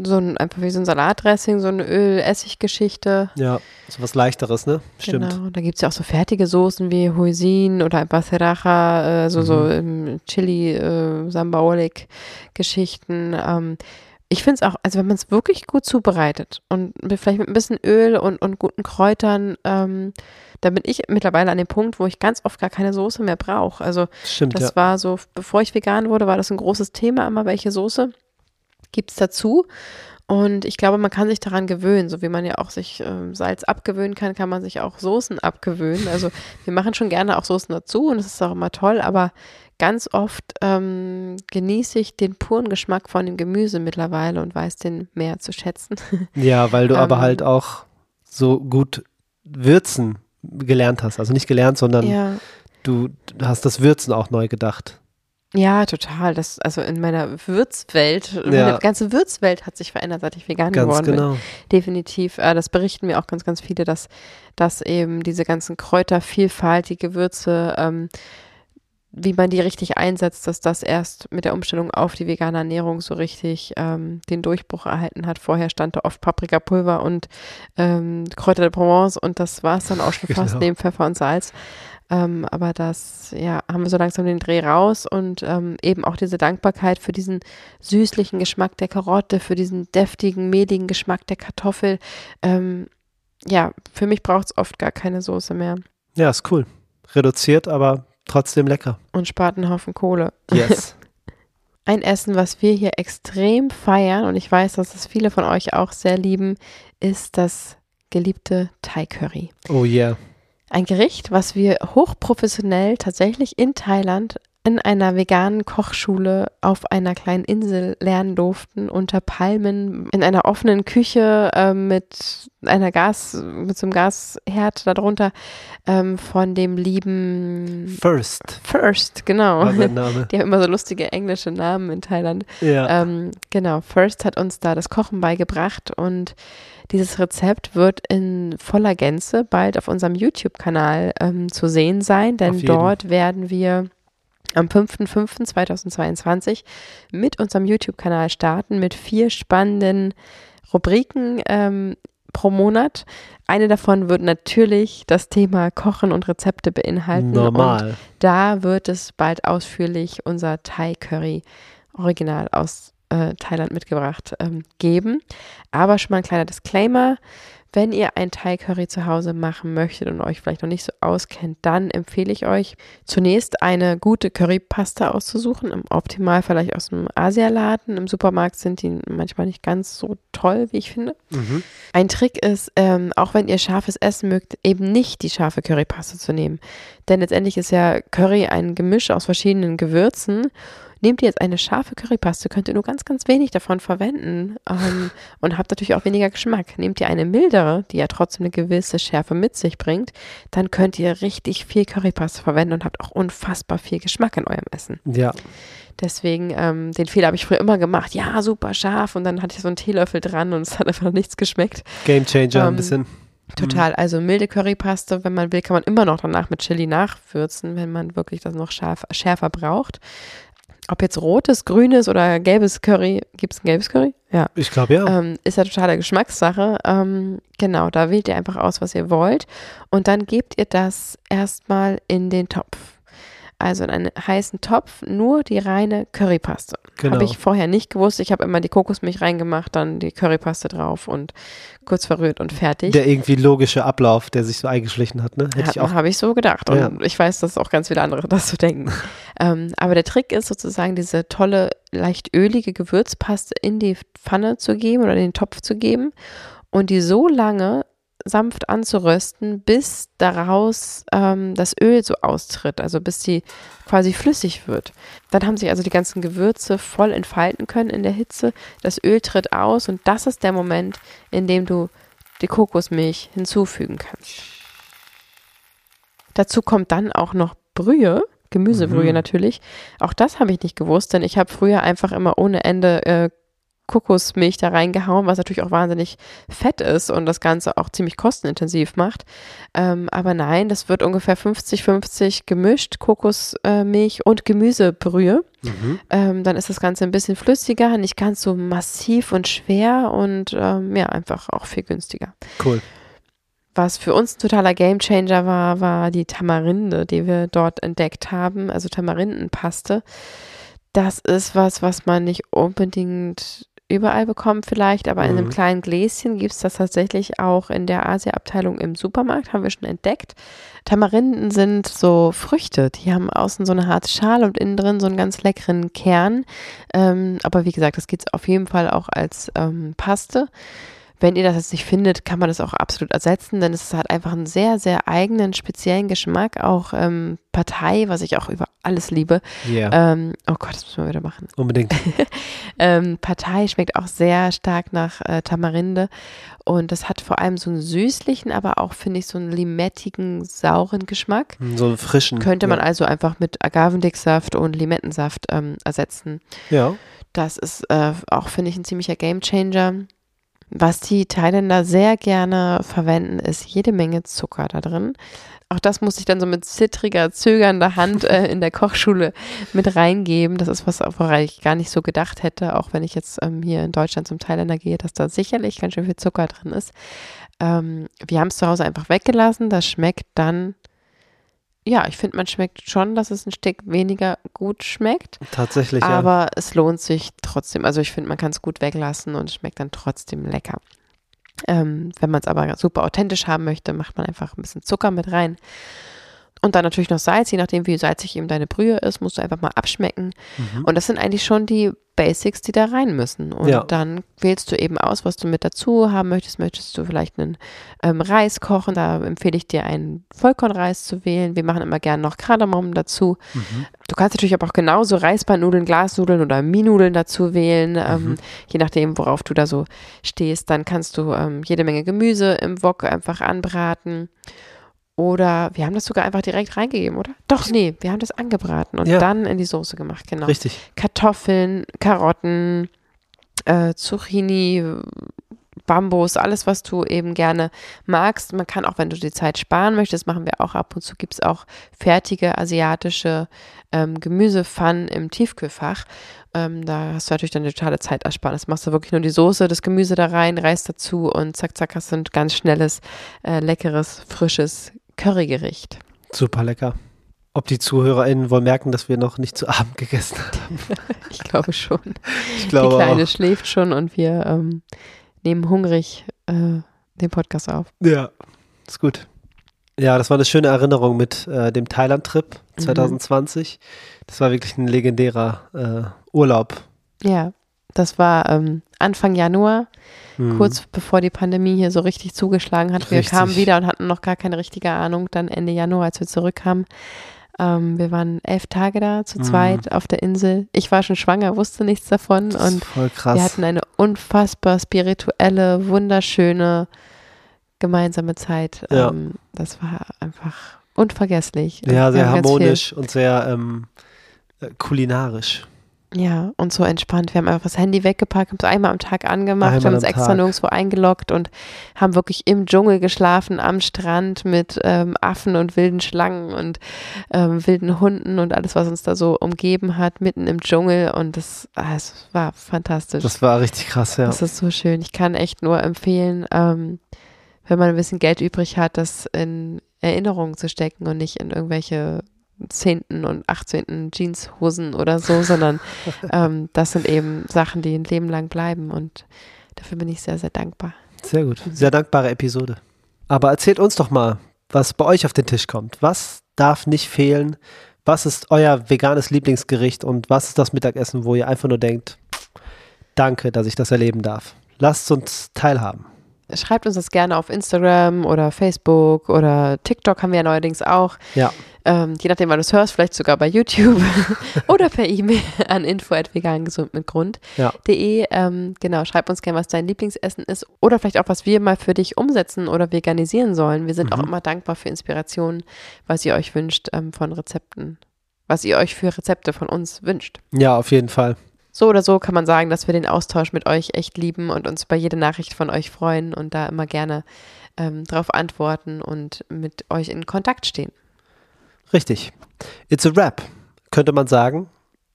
So ein, einfach wie so ein Salatdressing, so eine Öl-Essig-Geschichte. Ja, so was leichteres, ne? Stimmt. Genau, da gibt es ja auch so fertige Soßen wie Huisin oder Baseracha, äh, so, mhm. so Chili, äh, Sambaolik-Geschichten. Ähm, ich finde es auch, also wenn man es wirklich gut zubereitet und vielleicht mit ein bisschen Öl und, und guten Kräutern, ähm, da bin ich mittlerweile an dem Punkt, wo ich ganz oft gar keine Soße mehr brauche. Also Stimmt, das ja. war so, bevor ich vegan wurde, war das ein großes Thema immer, welche Soße gibt es dazu. Und ich glaube, man kann sich daran gewöhnen, so wie man ja auch sich ähm, Salz abgewöhnen kann, kann man sich auch Soßen abgewöhnen. Also wir machen schon gerne auch Soßen dazu und das ist auch immer toll, aber ganz oft ähm, genieße ich den puren Geschmack von dem Gemüse mittlerweile und weiß den mehr zu schätzen. *laughs* Ja, weil du aber Ähm, halt auch so gut würzen gelernt hast. Also nicht gelernt, sondern ja. du hast das Würzen auch neu gedacht. Ja, total. Das, also in meiner Würzwelt, meine Ja. ganze Würzwelt hat sich verändert, seit ich vegan Ganz geworden bin. genau. Definitiv. Äh, das berichten mir auch ganz, ganz viele, dass, dass eben diese ganzen Kräutervielfalt, die Gewürze, ähm, wie man die richtig einsetzt, dass das erst mit der Umstellung auf die vegane Ernährung so richtig ähm, den Durchbruch erhalten hat. Vorher stand da oft Paprikapulver und ähm, Kräuter de Provence und das war es dann auch schon fast *laughs* Genau. neben Pfeffer und Salz. Ähm, aber das, ja, haben wir so langsam den Dreh raus und ähm, eben auch diese Dankbarkeit für diesen süßlichen Geschmack der Karotte, für diesen deftigen, mehligen Geschmack der Kartoffel. Ähm, ja, für mich braucht es oft gar keine Soße mehr Ja, ist cool. Reduziert, aber trotzdem lecker. und spart einen Haufen Kohle. Yes. *laughs* Ein Essen, was wir hier extrem feiern und ich weiß, dass es viele von euch auch sehr lieben, ist das geliebte Thai Curry. oh yeah. Ein Gericht, was wir hochprofessionell tatsächlich in Thailand in einer veganen Kochschule auf einer kleinen Insel lernen durften, unter Palmen, in einer offenen Küche äh, mit einer Gas, mit so einem Gasherd darunter ähm, von dem lieben First First, genau. Name. *laughs* Die haben immer so lustige englische Namen in Thailand. Ja. Ähm, genau, First hat uns da das Kochen beigebracht und dieses Rezept wird in voller Gänze bald auf unserem YouTube-Kanal ähm, zu sehen sein, denn dort werden wir am 5.5.2022 mit unserem YouTube-Kanal starten mit vier spannenden Rubriken ähm, pro Monat. Eine davon wird natürlich das Thema Kochen und Rezepte beinhalten. Und Normal. da wird es bald ausführlich unser Thai Curry Original aus äh, Thailand mitgebracht ähm, geben. Aber schon mal ein kleiner Disclaimer. Wenn ihr ein Thai Curry zu Hause machen möchtet und euch vielleicht noch nicht so auskennt, dann empfehle ich euch zunächst eine gute Currypaste auszusuchen. Im Optimal vielleicht aus dem Asialaden. Im Supermarkt sind die manchmal nicht ganz so toll, wie ich finde. Mhm. Ein Trick ist, ähm, auch wenn ihr scharfes Essen mögt, eben nicht die scharfe Currypaste zu nehmen. Denn letztendlich ist ja Curry ein Gemisch aus verschiedenen Gewürzen. Nehmt ihr jetzt eine scharfe Currypaste, könnt ihr nur ganz, ganz wenig davon verwenden ähm, *laughs* und habt natürlich auch weniger Geschmack. Nehmt ihr eine mildere, die ja trotzdem eine gewisse Schärfe mit sich bringt, dann könnt ihr richtig viel Currypaste verwenden und habt auch unfassbar viel Geschmack in eurem Essen. Ja. Deswegen, ähm, den Fehler habe ich früher immer gemacht. Ja, super scharf. Und dann hatte ich so einen Teelöffel dran und es hat einfach nichts geschmeckt. Game Changer ein Ähm, bisschen. Total. Also milde Currypaste, wenn man will, kann man immer noch danach mit Chili nachwürzen, wenn man wirklich das noch scharf, schärfer braucht. Ob jetzt rotes, grünes oder gelbes Curry, gibt es ein gelbes Curry? Ja. Ich glaube ja. Ähm, ist ja totale Geschmackssache. Ähm, genau, da wählt ihr einfach aus, was ihr wollt. Und dann gebt ihr das erstmal in den Topf. Also in einen heißen Topf nur die reine Currypaste. Genau. Habe ich vorher nicht gewusst. Ich habe immer die Kokosmilch reingemacht, dann die Currypaste drauf und kurz verrührt und fertig. Der irgendwie logische Ablauf, der sich so eingeschlichen hat, ne? Hätte ich auch. Habe ich so gedacht. Und Ja. ich weiß, dass auch ganz viele andere *laughs* das so denken. ähm, aber der Trick ist sozusagen, diese tolle, leicht ölige Gewürzpaste in die Pfanne zu geben oder in den Topf zu geben und die so lange sanft anzurösten, bis daraus ähm, das Öl so austritt, also bis sie quasi flüssig wird. Dann haben sich also die ganzen Gewürze voll entfalten können in der Hitze. Das Öl tritt aus und das ist der Moment, in dem du die Kokosmilch hinzufügen kannst. Dazu kommt dann auch noch Brühe, Gemüsebrühe Mhm. natürlich. Auch das habe ich nicht gewusst, denn ich habe früher einfach immer ohne Ende äh, Kokosmilch da reingehauen, was natürlich auch wahnsinnig fett ist und das Ganze auch ziemlich kostenintensiv macht. Ähm, aber nein, das wird ungefähr 50-50 gemischt, Kokosmilch und Gemüsebrühe. Mhm. Ähm, dann ist das Ganze ein bisschen flüssiger, nicht ganz so massiv und schwer und ähm, ja, einfach auch viel günstiger. Cool. Was für uns ein totaler Gamechanger war, war die Tamarinde, die wir dort entdeckt haben, also Tamarindenpaste. Das ist was, was man nicht unbedingt überall bekommt vielleicht, aber in einem Mhm. kleinen Gläschen gibt es das tatsächlich auch in der Asia-Abteilung im Supermarkt, haben wir schon entdeckt. Tamarinden sind so Früchte, die haben außen so eine harte Schale und innen drin so einen ganz leckeren Kern. Ähm, aber wie gesagt, das geht auf jeden Fall auch als ähm, Paste. Wenn ihr das jetzt nicht findet, kann man das auch absolut ersetzen, denn es hat einfach einen sehr, sehr eigenen, speziellen Geschmack. Auch ähm, Partei, was ich auch über alles liebe. Yeah, Ähm, oh Gott, das müssen wir wieder machen. unbedingt. *laughs* Ähm, Partei schmeckt auch sehr stark nach äh, Tamarinde und das hat vor allem so einen süßlichen, aber auch, finde ich, so einen limettigen, sauren Geschmack. So einen frischen. Könnte man ja. also einfach mit Agavendicksaft und Limettensaft ähm, ersetzen. Ja. Das ist äh, auch, finde ich, ein ziemlicher Gamechanger. Was die Thailänder sehr gerne verwenden, ist jede Menge Zucker da drin. Auch das muss ich dann so mit zittriger, zögernder Hand äh, in der Kochschule mit reingeben. Das ist was, woran ich gar nicht so gedacht hätte, auch wenn ich jetzt ähm, hier in Deutschland zum Thailänder gehe, dass da sicherlich ganz schön viel Zucker drin ist. Ähm, wir haben es zu Hause einfach weggelassen. Das schmeckt dann, ja, ich finde, man schmeckt schon, dass es ein Stück weniger gut schmeckt. Tatsächlich, ja. Aber es lohnt sich trotzdem. Also ich finde, man kann es gut weglassen und es schmeckt dann trotzdem lecker. Ähm, wenn man es aber super authentisch haben möchte, macht man einfach ein bisschen Zucker mit rein. Und dann natürlich noch Salz, je nachdem, wie salzig eben deine Brühe ist, musst du einfach mal abschmecken. Mhm. Und das sind eigentlich schon die Basics, die da rein müssen. Und Ja. dann wählst du eben aus, was du mit dazu haben möchtest. Möchtest du vielleicht einen ähm, Reis kochen? Da empfehle ich dir, einen Vollkornreis zu wählen. Wir machen immer gerne noch Kardamom dazu. Mhm. Du kannst natürlich aber auch genauso Reisbandnudeln, Glasnudeln oder Mienudeln dazu wählen, ähm, Mhm. je nachdem, worauf du da so stehst. Dann kannst du ähm, jede Menge Gemüse im Wok einfach anbraten. Oder wir haben das sogar einfach direkt reingegeben, oder? Doch, nee, wir haben das angebraten und Ja. dann in die Soße gemacht, genau. Richtig. Kartoffeln, Karotten, äh, Zucchini, Bambus, alles, was du eben gerne magst. Man kann auch, wenn du die Zeit sparen möchtest, machen wir auch ab und zu, gibt es auch fertige asiatische ähm, Gemüsepfannen im Tiefkühlfach. Ähm, da hast du natürlich dann eine totale Zeitersparnis. Machst du wirklich nur die Soße, das Gemüse da rein, Reis dazu und zack, zack, hast du ein ganz schnelles, äh, leckeres, frisches Currygericht. Super lecker. Ob die ZuhörerInnen wohl merken, dass wir noch nicht zu Abend gegessen haben? *laughs* Ich glaube schon. Ich Die glaube Kleine auch. schläft schon und wir ähm, nehmen hungrig äh, den Podcast auf. Ja, ist gut. Ja, das war eine schöne Erinnerung mit äh, dem Thailand-Trip Mhm. 2020. Das war wirklich ein legendärer äh, Urlaub. Ja, das war ähm, Anfang Januar, Mhm. kurz bevor die Pandemie hier so richtig zugeschlagen hat. Wir Richtig. kamen wieder und hatten noch gar keine richtige Ahnung. Dann Ende Januar, als wir zurückkamen. Ähm, wir waren elf Tage da zu Mhm. zweit auf der Insel. Ich war schon schwanger, wusste nichts davon Das und ist voll krass. wir hatten eine unfassbar spirituelle, wunderschöne gemeinsame Zeit. Ja. Ähm, das war einfach unvergesslich. Ja, wir sehr harmonisch und sehr ähm, äh, kulinarisch. Ja, und so entspannt. Wir haben einfach das Handy weggepackt, haben es einmal am Tag angemacht, Einmal haben uns extra Tag. nirgendwo eingeloggt und haben wirklich im Dschungel geschlafen, am Strand mit ähm, Affen und wilden Schlangen und ähm, wilden Hunden und alles, was uns da so umgeben hat, mitten im Dschungel. Und das, ah, es war fantastisch. Das war richtig krass, ja. Das ist so schön. Ich kann echt nur empfehlen, ähm, wenn man ein bisschen Geld übrig hat, das in Erinnerungen zu stecken und nicht in irgendwelche 10. und 18. Jeanshosen oder so, sondern *laughs* ähm, das sind eben Sachen, die ein Leben lang bleiben und dafür bin ich sehr, sehr dankbar. Sehr gut. Sehr dankbare Episode. Aber erzählt uns doch mal, was bei euch auf den Tisch kommt. Was darf nicht fehlen? Was ist euer veganes Lieblingsgericht und was ist das Mittagessen, wo ihr einfach nur denkt, danke, dass ich das erleben darf? Lasst uns teilhaben. Schreibt uns das gerne auf Instagram oder Facebook oder TikTok haben wir ja neuerdings auch. Ja, Ähm, je nachdem, wann du es hörst, vielleicht sogar bei YouTube *laughs* oder per E-Mail an info@vegangesund mit Grund. ja. Ähm, genau, schreib uns gerne, was dein Lieblingsessen ist oder vielleicht auch, was wir mal für dich umsetzen oder veganisieren sollen. Wir sind auch Mhm. immer dankbar für Inspirationen, was ihr euch wünscht ähm, von Rezepten, was ihr euch für Rezepte von uns wünscht. Ja, auf jeden Fall. So oder so kann man sagen, dass wir den Austausch mit euch echt lieben und uns bei jeder Nachricht von euch freuen und da immer gerne ähm, drauf antworten und mit euch in Kontakt stehen. Richtig. It's a Rap, könnte man sagen.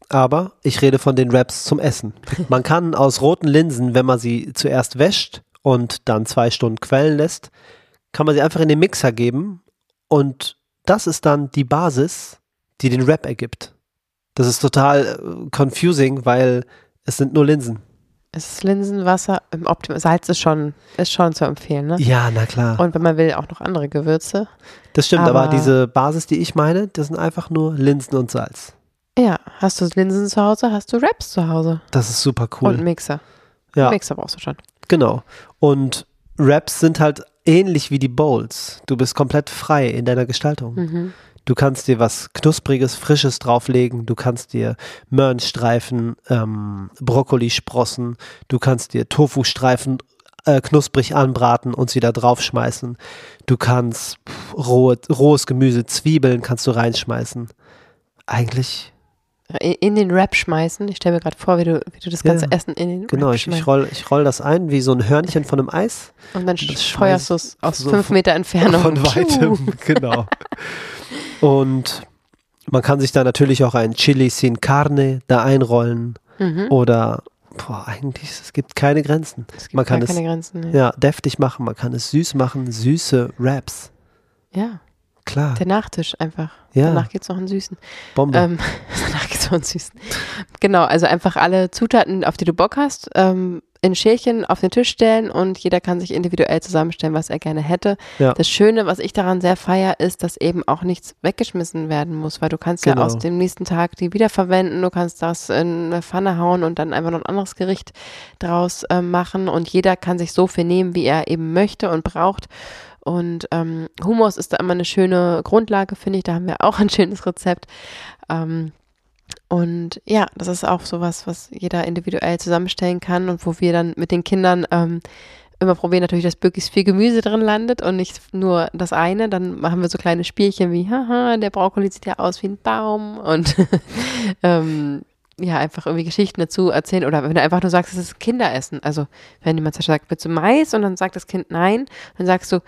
Aber ich rede von den Wraps zum Essen. Man kann aus roten Linsen, wenn man sie zuerst wäscht und dann zwei Stunden quellen lässt, kann man sie einfach in den Mixer geben und das ist dann die Basis, die den Wrap ergibt. Das ist total äh, confusing, weil es sind nur Linsen. Es ist Linsenwasser. Im Optim Salz ist schon, ist schon zu empfehlen, ne? Ja, na klar. Und wenn man will, auch noch andere Gewürze. das stimmt, aber, aber- diese Basis, die ich meine, das sind einfach nur Linsen und Salz. Ja, hast du Linsen zu Hause, hast du Wraps zu Hause. Das ist super Und cool. einen Mixer. Ja. Mixer brauchst du schon. Genau. Und Wraps sind halt ähnlich wie die Bowls. Du bist komplett frei in deiner Gestaltung. Mhm. Du kannst dir was Knuspriges, Frisches drauflegen. Du kannst dir Möhrenstreifen, ähm, Brokkolisprossen, du kannst dir Tofu-Streifen äh, knusprig anbraten und sie da draufschmeißen. Du kannst pff, rohe, rohes Gemüse, Zwiebeln kannst du reinschmeißen. Eigentlich, In, den Wrap schmeißen. Ich stelle mir gerade vor, wie du, wie du das ganze ja. Essen in den genau, Wrap ich, ich schmeißt. roll, ich roll das ein wie so ein Hörnchen von einem Eis. Und dann feuerst du es aus so fünf Meter Entfernung. Von weitem, *laughs* genau. Und man kann sich da natürlich auch ein Chili sin Carne da einrollen Mhm. oder boah, eigentlich, es gibt keine Grenzen. Es gibt man kann es keine Grenzen. ne? ja, deftig machen, man kann es süß machen, süße Wraps. Ja, Klar, der Nachtisch einfach. Ja. Danach gibt es noch einen süßen. Bombe. Ähm, *laughs* danach gibt es noch einen süßen. Genau, also einfach alle Zutaten, auf die du Bock hast, ähm, in Schälchen auf den Tisch stellen und jeder kann sich individuell zusammenstellen, was er gerne hätte. Ja. Das Schöne, was ich daran sehr feier, ist, dass eben auch nichts weggeschmissen werden muss, weil du kannst ja Genau. aus dem nächsten Tag die wiederverwenden, du kannst das in eine Pfanne hauen und dann einfach noch ein anderes Gericht draus ähm, machen und jeder kann sich so viel nehmen, wie er eben möchte und braucht. Und ähm, Hummus ist da immer eine schöne Grundlage, finde ich. Da haben wir auch ein schönes Rezept. Ähm, und ja, das ist auch sowas, was jeder individuell zusammenstellen kann und wo wir dann mit den Kindern ähm, immer probieren natürlich, dass möglichst viel Gemüse drin landet und nicht nur das eine. Dann machen wir so kleine Spielchen wie, haha, der Brokkoli sieht ja aus wie ein Baum und *laughs* ähm, ja, einfach irgendwie Geschichten dazu erzählen oder wenn du einfach nur sagst, es ist Kinderessen. Also wenn jemand sagt, willst du Mais? Und dann sagt das Kind nein, dann sagst du,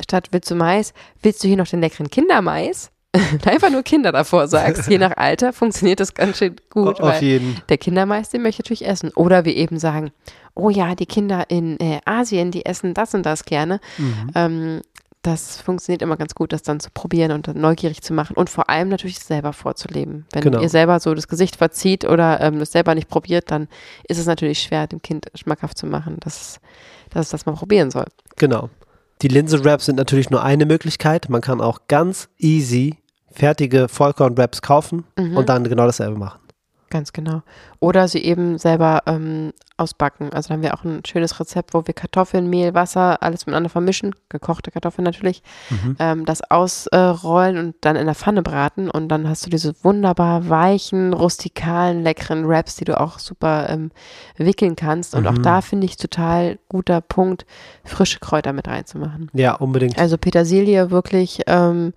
statt willst du Mais, willst du hier noch den leckeren Kindermais? *laughs* einfach nur Kinder davor sagst, je nach Alter funktioniert das ganz schön gut, auf jeden. der Kindermais, den möchte ich natürlich essen. Oder wir eben sagen, oh ja, die Kinder in äh, Asien, die essen das und das gerne. Mhm. Ähm, das funktioniert immer ganz gut, das dann zu probieren und dann neugierig zu machen und vor allem natürlich selber vorzuleben. Wenn Genau. ihr selber so das Gesicht verzieht oder ähm, das selber nicht probiert, dann ist es natürlich schwer, dem Kind schmackhaft zu machen, dass, dass es das mal probieren soll. Genau. Die Linsen-Wraps sind natürlich nur eine Möglichkeit. Man kann auch ganz easy fertige Vollkorn-Wraps kaufen Mhm. und dann genau dasselbe machen. Ganz genau. Oder sie eben selber ähm, ausbacken. Also da haben wir auch ein schönes Rezept, wo wir Kartoffeln, Mehl, Wasser, alles miteinander vermischen, gekochte Kartoffeln natürlich, Mhm. ähm, das ausrollen und dann in der Pfanne braten und dann hast du diese wunderbar weichen, rustikalen, leckeren Wraps, die du auch super ähm, wickeln kannst. Und auch Mhm. da finde ich total guter Punkt, frische Kräuter mit reinzumachen. Ja, unbedingt. Also Petersilie wirklich ähm,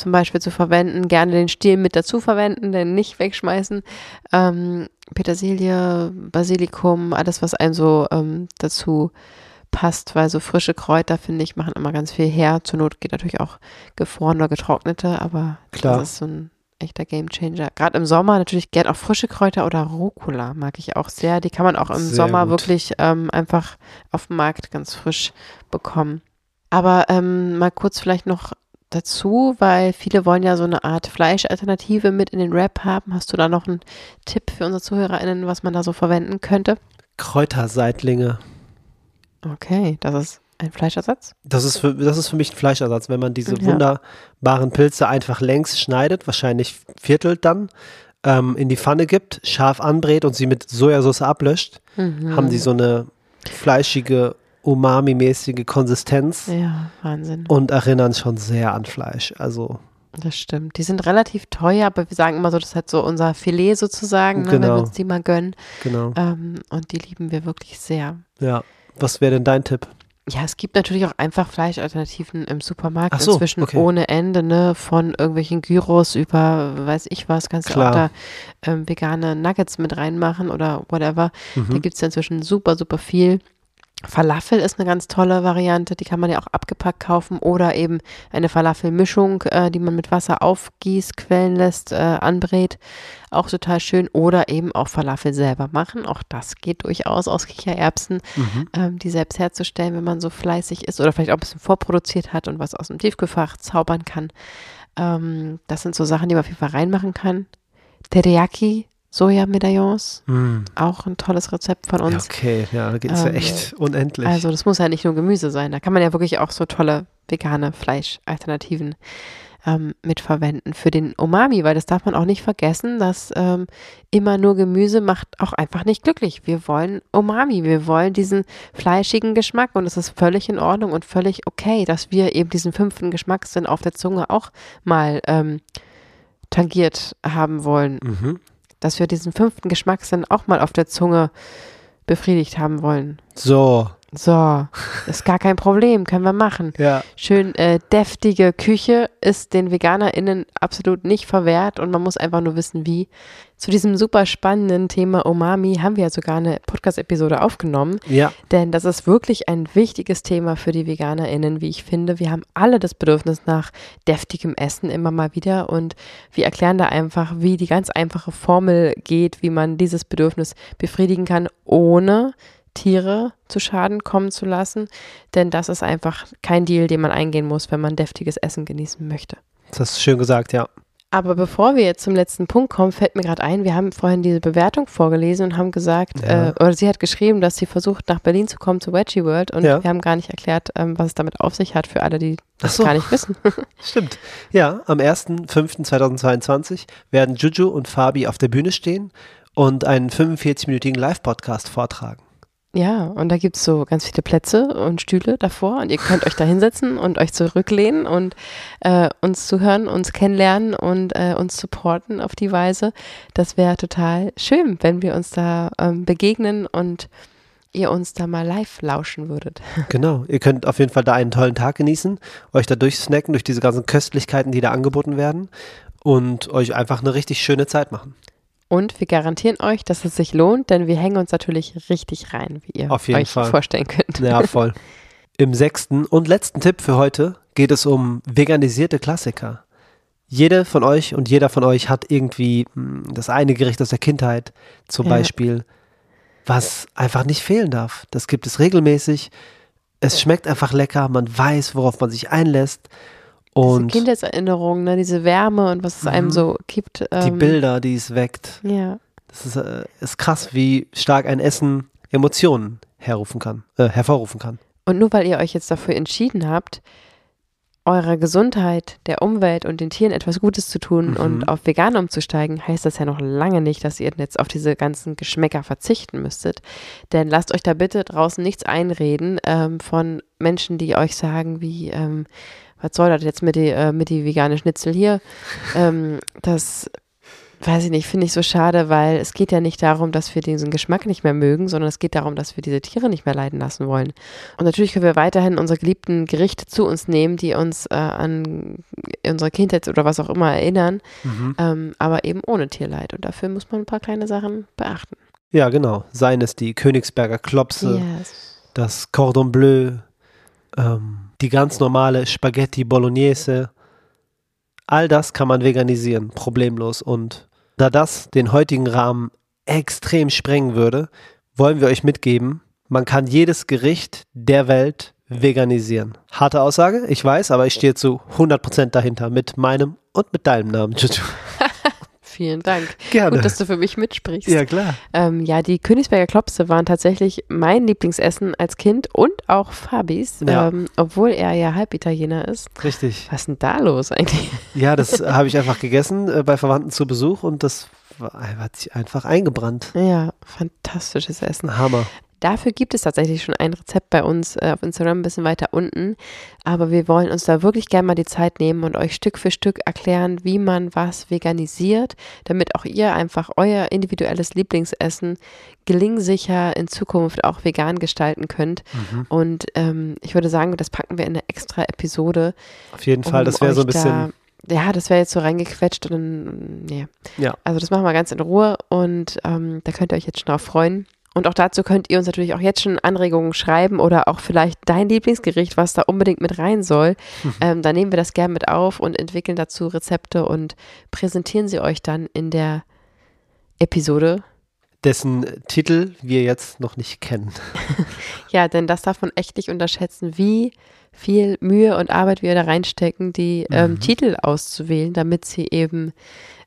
zum Beispiel zu verwenden, gerne den Stiel mit dazu verwenden, denn nicht wegschmeißen. Ähm, Petersilie, Basilikum, alles, was einem so ähm, dazu passt, weil so frische Kräuter, finde ich, machen immer ganz viel her. Zur Not geht natürlich auch gefrorene oder getrocknete, aber Klar. das ist so ein echter Gamechanger. Gerade im Sommer natürlich gern auch frische Kräuter oder Rucola mag ich auch sehr. Die kann man auch im Sehr Sommer gut. wirklich ähm, einfach auf dem Markt ganz frisch bekommen. Aber ähm, mal kurz vielleicht noch dazu, weil viele wollen ja so eine Art Fleischalternative mit in den Wrap haben. Hast du da noch einen Tipp für unsere ZuhörerInnen, was man da so verwenden könnte? Kräuterseitlinge. Okay, das ist ein Fleischersatz. Das ist, für, das ist für mich ein Fleischersatz, wenn man diese Ja. wunderbaren Pilze einfach längs schneidet, wahrscheinlich viertelt dann, ähm, in die Pfanne gibt, scharf anbrät und sie mit Sojasauce ablöscht, Mhm. haben die so eine fleischige, umami-mäßige Konsistenz Ja, Wahnsinn. und erinnern schon sehr an Fleisch. Also Das stimmt. Die sind relativ teuer, aber wir sagen immer so, das ist halt so unser Filet sozusagen, ne, wenn Genau. wir uns die mal gönnen. genau. Ähm, und die lieben wir wirklich sehr. Ja. Was wäre denn dein Tipp? Ja, es gibt natürlich auch einfach Fleischalternativen im Supermarkt so, inzwischen okay. ohne Ende, ne? Von irgendwelchen Gyros über weiß ich was, kannst du Klar. auch da ähm, vegane Nuggets mit reinmachen oder whatever. Da Mhm. gibt es ja inzwischen super, super viel. Falafel ist eine ganz tolle Variante, die kann man ja auch abgepackt kaufen oder eben eine Falafelmischung, äh, die man mit Wasser aufgießt, quellen lässt, äh, anbrät. Auch total schön. Oder eben auch Falafel selber machen. Auch das geht durchaus aus Kichererbsen Mhm. ähm, die selbst herzustellen, wenn man so fleißig ist oder vielleicht auch ein bisschen vorproduziert hat und was aus dem Tiefkühlfach zaubern kann. Ähm, das sind so Sachen, die man auf jeden Fall reinmachen kann. Teriyaki Sojamedaillons. Mm. Auch ein tolles Rezept von Ja, uns. okay, ja, da geht es ja Ähm, echt unendlich. Also das muss ja nicht nur Gemüse sein. Da kann man ja wirklich auch so tolle vegane Fleischalternativen ähm, mitverwenden für den Umami, weil das darf man auch nicht vergessen, dass ähm, immer nur Gemüse macht auch einfach nicht glücklich. Wir wollen Umami, wir wollen diesen fleischigen Geschmack und es ist völlig in Ordnung und völlig okay, dass wir eben diesen fünften Geschmackssinn auf der Zunge auch mal ähm, tangiert haben wollen mhm. Dass wir diesen fünften Geschmackssinn auch mal auf der Zunge befriedigt haben wollen. So, So, ist gar kein Problem, können wir machen. ja. Schön äh, deftige Küche ist den VeganerInnen absolut nicht verwehrt und man muss einfach nur wissen, wie. Zu diesem super spannenden Thema Umami haben wir ja sogar eine Podcast-Episode aufgenommen, Ja, denn das ist wirklich ein wichtiges Thema für die VeganerInnen, wie ich finde. Wir haben alle das Bedürfnis nach deftigem Essen immer mal wieder und wir erklären da einfach, wie die ganz einfache Formel geht, wie man dieses Bedürfnis befriedigen kann, ohne Tiere zu Schaden kommen zu lassen. Denn das ist einfach kein Deal, den man eingehen muss, wenn man deftiges Essen genießen möchte. das hast du schön gesagt, ja. Aber bevor wir jetzt zum letzten Punkt kommen, fällt mir gerade ein, wir haben vorhin diese Bewertung vorgelesen und haben gesagt, Ja. äh, oder sie hat geschrieben, dass sie versucht, nach Berlin zu kommen zu Veggie World und Ja. wir haben gar nicht erklärt, ähm, was es damit auf sich hat für alle, die das so. gar nicht wissen. *laughs* *laughs* Stimmt. Ja, am 1.5.2022 werden Juju und Fabi auf der Bühne stehen und einen 45-minütigen Live-Podcast vortragen. Ja, und da gibt es so ganz viele Plätze und Stühle davor und ihr könnt euch da hinsetzen und euch zurücklehnen und äh, uns zuhören, uns kennenlernen und äh, uns supporten auf die Weise. Das wäre total schön, wenn wir uns da ähm, begegnen und ihr uns da mal live lauschen würdet. *laughs* Genau, ihr könnt auf jeden Fall da einen tollen Tag genießen, euch da durchsnacken durch diese ganzen Köstlichkeiten, die da angeboten werden und euch einfach eine richtig schöne Zeit machen. Und wir garantieren euch, dass es sich lohnt, denn wir hängen uns natürlich richtig rein, wie ihr Auf jeden euch Fall. vorstellen könnt. Ja, *laughs* voll. Im sechsten und letzten Tipp für heute geht es um veganisierte Klassiker. Jede von euch und jeder von euch hat irgendwie mh, das eine Gericht aus der Kindheit, zum Ja. Beispiel, was einfach nicht fehlen darf. Das gibt es regelmäßig. Es schmeckt einfach lecker, man weiß, worauf man sich einlässt. Und diese Kindheitserinnerungen, ne, diese Wärme und was es einem Mhm. so gibt. Ähm, die Bilder, die es weckt. Ja, Das ist, äh, ist krass, wie stark ein Essen Emotionen herrufen kann, äh, hervorrufen kann. Und nur weil ihr euch jetzt dafür entschieden habt, eurer Gesundheit, der Umwelt und den Tieren etwas Gutes zu tun Mhm. und auf vegan umzusteigen, heißt das ja noch lange nicht, dass ihr jetzt auf diese ganzen Geschmäcker verzichten müsstet. Denn lasst euch da bitte draußen nichts einreden ähm, von Menschen, die euch sagen, wie, ähm, was soll das jetzt mit die, äh, mit die vegane Schnitzel hier? *laughs* ähm, das weiß ich nicht, finde ich so schade, weil es geht ja nicht darum, dass wir diesen Geschmack nicht mehr mögen, sondern es geht darum, dass wir diese Tiere nicht mehr leiden lassen wollen. Und natürlich können wir weiterhin unsere geliebten Gerichte zu uns nehmen, die uns äh, an unsere Kindheit oder was auch immer erinnern, ähm, aber eben ohne Tierleid. Und dafür muss man ein paar kleine Sachen beachten. Ja, genau. Seien es die Königsberger Klopse, Yes. das Cordon Bleu, ähm, die ganz normale Spaghetti Bolognese. All das kann man veganisieren, problemlos. Und da das den heutigen Rahmen extrem sprengen würde, wollen wir euch mitgeben, man kann jedes Gericht der Welt veganisieren. Harte Aussage, ich weiß, aber ich stehe zu 100% dahinter mit meinem und mit deinem Namen, Juju. Vielen Dank. Gerne. Gut, dass du für mich mitsprichst. ja, klar. Ähm, ja, die Königsberger Klopse waren tatsächlich mein Lieblingsessen als Kind und auch Fabis, Ja. ähm, obwohl er ja Halbitaliener ist. Richtig. Was ist denn da los eigentlich? Ja, das *laughs* habe ich einfach gegessen äh, bei Verwandten zu Besuch und das hat sich einfach eingebrannt. Ja, fantastisches Essen. Hammer. Dafür gibt es tatsächlich schon ein Rezept bei uns äh, auf Instagram ein bisschen weiter unten. Aber wir wollen uns da wirklich gerne mal die Zeit nehmen und euch Stück für Stück erklären, wie man was veganisiert, damit auch ihr einfach euer individuelles Lieblingsessen gelingsicher in Zukunft auch vegan gestalten könnt. Mhm. Und ähm, ich würde sagen, das packen wir in eine extra Episode. Auf jeden Fall, um das wäre so ein bisschen. Ja, das wäre jetzt so reingequetscht und dann, nee. Ja. Also das machen wir ganz in Ruhe und ähm, da könnt ihr euch jetzt schon drauf freuen. Und auch dazu könnt ihr uns natürlich auch jetzt schon Anregungen schreiben oder auch vielleicht dein Lieblingsgericht, was da unbedingt mit rein soll. Ähm, da nehmen wir das gern mit auf und entwickeln dazu Rezepte und präsentieren sie euch dann in der Episode. dessen Titel wir jetzt noch nicht kennen. *laughs* Ja, denn das darf man echt nicht unterschätzen, wie viel Mühe und Arbeit wir da reinstecken, die ähm, Mhm. Titel auszuwählen, damit sie eben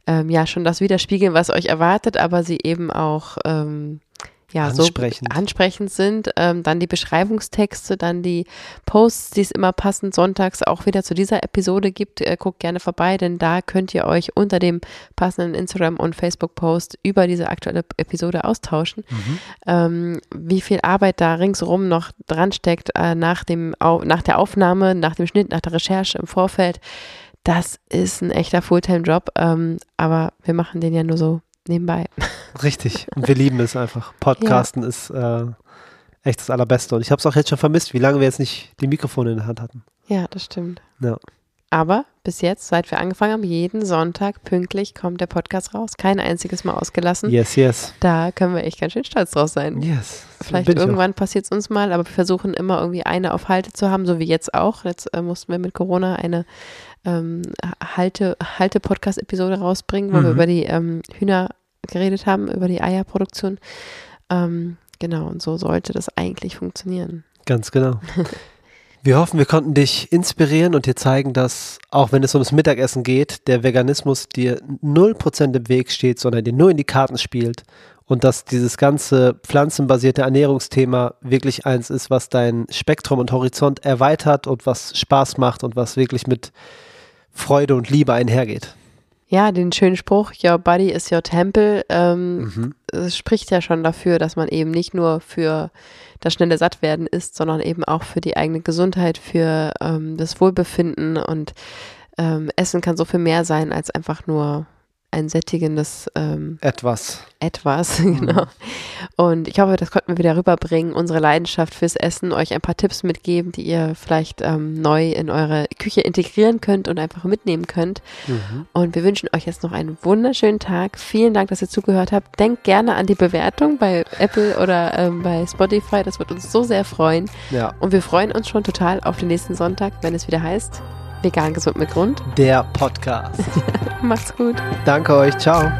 ähm, ja schon das widerspiegeln, was euch erwartet, aber sie eben auch ähm, ja, Ansprechend. so ansprechend sind. Ähm, dann die Beschreibungstexte, dann die Posts, die es immer passend sonntags auch wieder zu dieser Episode gibt. Äh, guckt gerne vorbei, denn da könnt ihr euch unter dem passenden Instagram- und Facebook-Post über diese aktuelle Episode austauschen. Mhm. Ähm, wie viel Arbeit da ringsherum noch dran steckt äh, nach, dem, Au nach der Aufnahme, nach dem Schnitt, nach der Recherche im Vorfeld. Das ist ein echter Fulltime-Job, ähm, aber wir machen den ja nur so nebenbei. Richtig. Und wir lieben es einfach. Podcasten ist äh, echt das Allerbeste. Und ich habe es auch jetzt schon vermisst, wie lange wir jetzt nicht die Mikrofone in der Hand hatten. Ja, das stimmt. Ja. Aber bis jetzt, seit wir angefangen haben, jeden Sonntag pünktlich kommt der Podcast raus. Kein einziges Mal ausgelassen. Yes, yes. Da können wir echt ganz schön stolz drauf sein. Yes. Vielleicht irgendwann passiert es uns mal, aber wir versuchen immer irgendwie eine auf Halte zu haben, so wie jetzt auch. Jetzt äh, mussten wir mit Corona eine ähm, Halte, Halte-Podcast-Episode rausbringen, wo wir Mhm. über die ähm, Hühner geredet haben, über die Eierproduktion. Ähm, genau, und so sollte das eigentlich funktionieren. Ganz genau. Wir hoffen, wir konnten dich inspirieren und dir zeigen, dass, auch wenn es ums Mittagessen geht, der Veganismus dir 0% im Weg steht, sondern dir nur in die Karten spielt und dass dieses ganze pflanzenbasierte Ernährungsthema wirklich eins ist, was dein Spektrum und Horizont erweitert und was Spaß macht und was wirklich mit Freude und Liebe einhergeht. Ja, den schönen Spruch, Your body is your temple, ähm, Mhm. spricht ja schon dafür, dass man eben nicht nur für das schnelle Sattwerden isst, sondern eben auch für die eigene Gesundheit, für ähm, das Wohlbefinden und ähm, Essen kann so viel mehr sein als einfach nur ein sättigendes ähm, Etwas. etwas, *laughs* genau. Und ich hoffe, das konnten wir wieder rüberbringen, unsere Leidenschaft fürs Essen, euch ein paar Tipps mitgeben, die ihr vielleicht ähm, neu in eure Küche integrieren könnt und einfach mitnehmen könnt. Mhm. Und wir wünschen euch jetzt noch einen wunderschönen Tag. Vielen Dank, dass ihr zugehört habt. Denkt gerne an die Bewertung bei Apple oder ähm, bei Spotify. Das wird uns so sehr freuen. Ja, Und wir freuen uns schon total auf den nächsten Sonntag, wenn es wieder heißt, vegan gesund mit Grund. der Podcast. *laughs* Macht's gut. Danke euch. Ciao.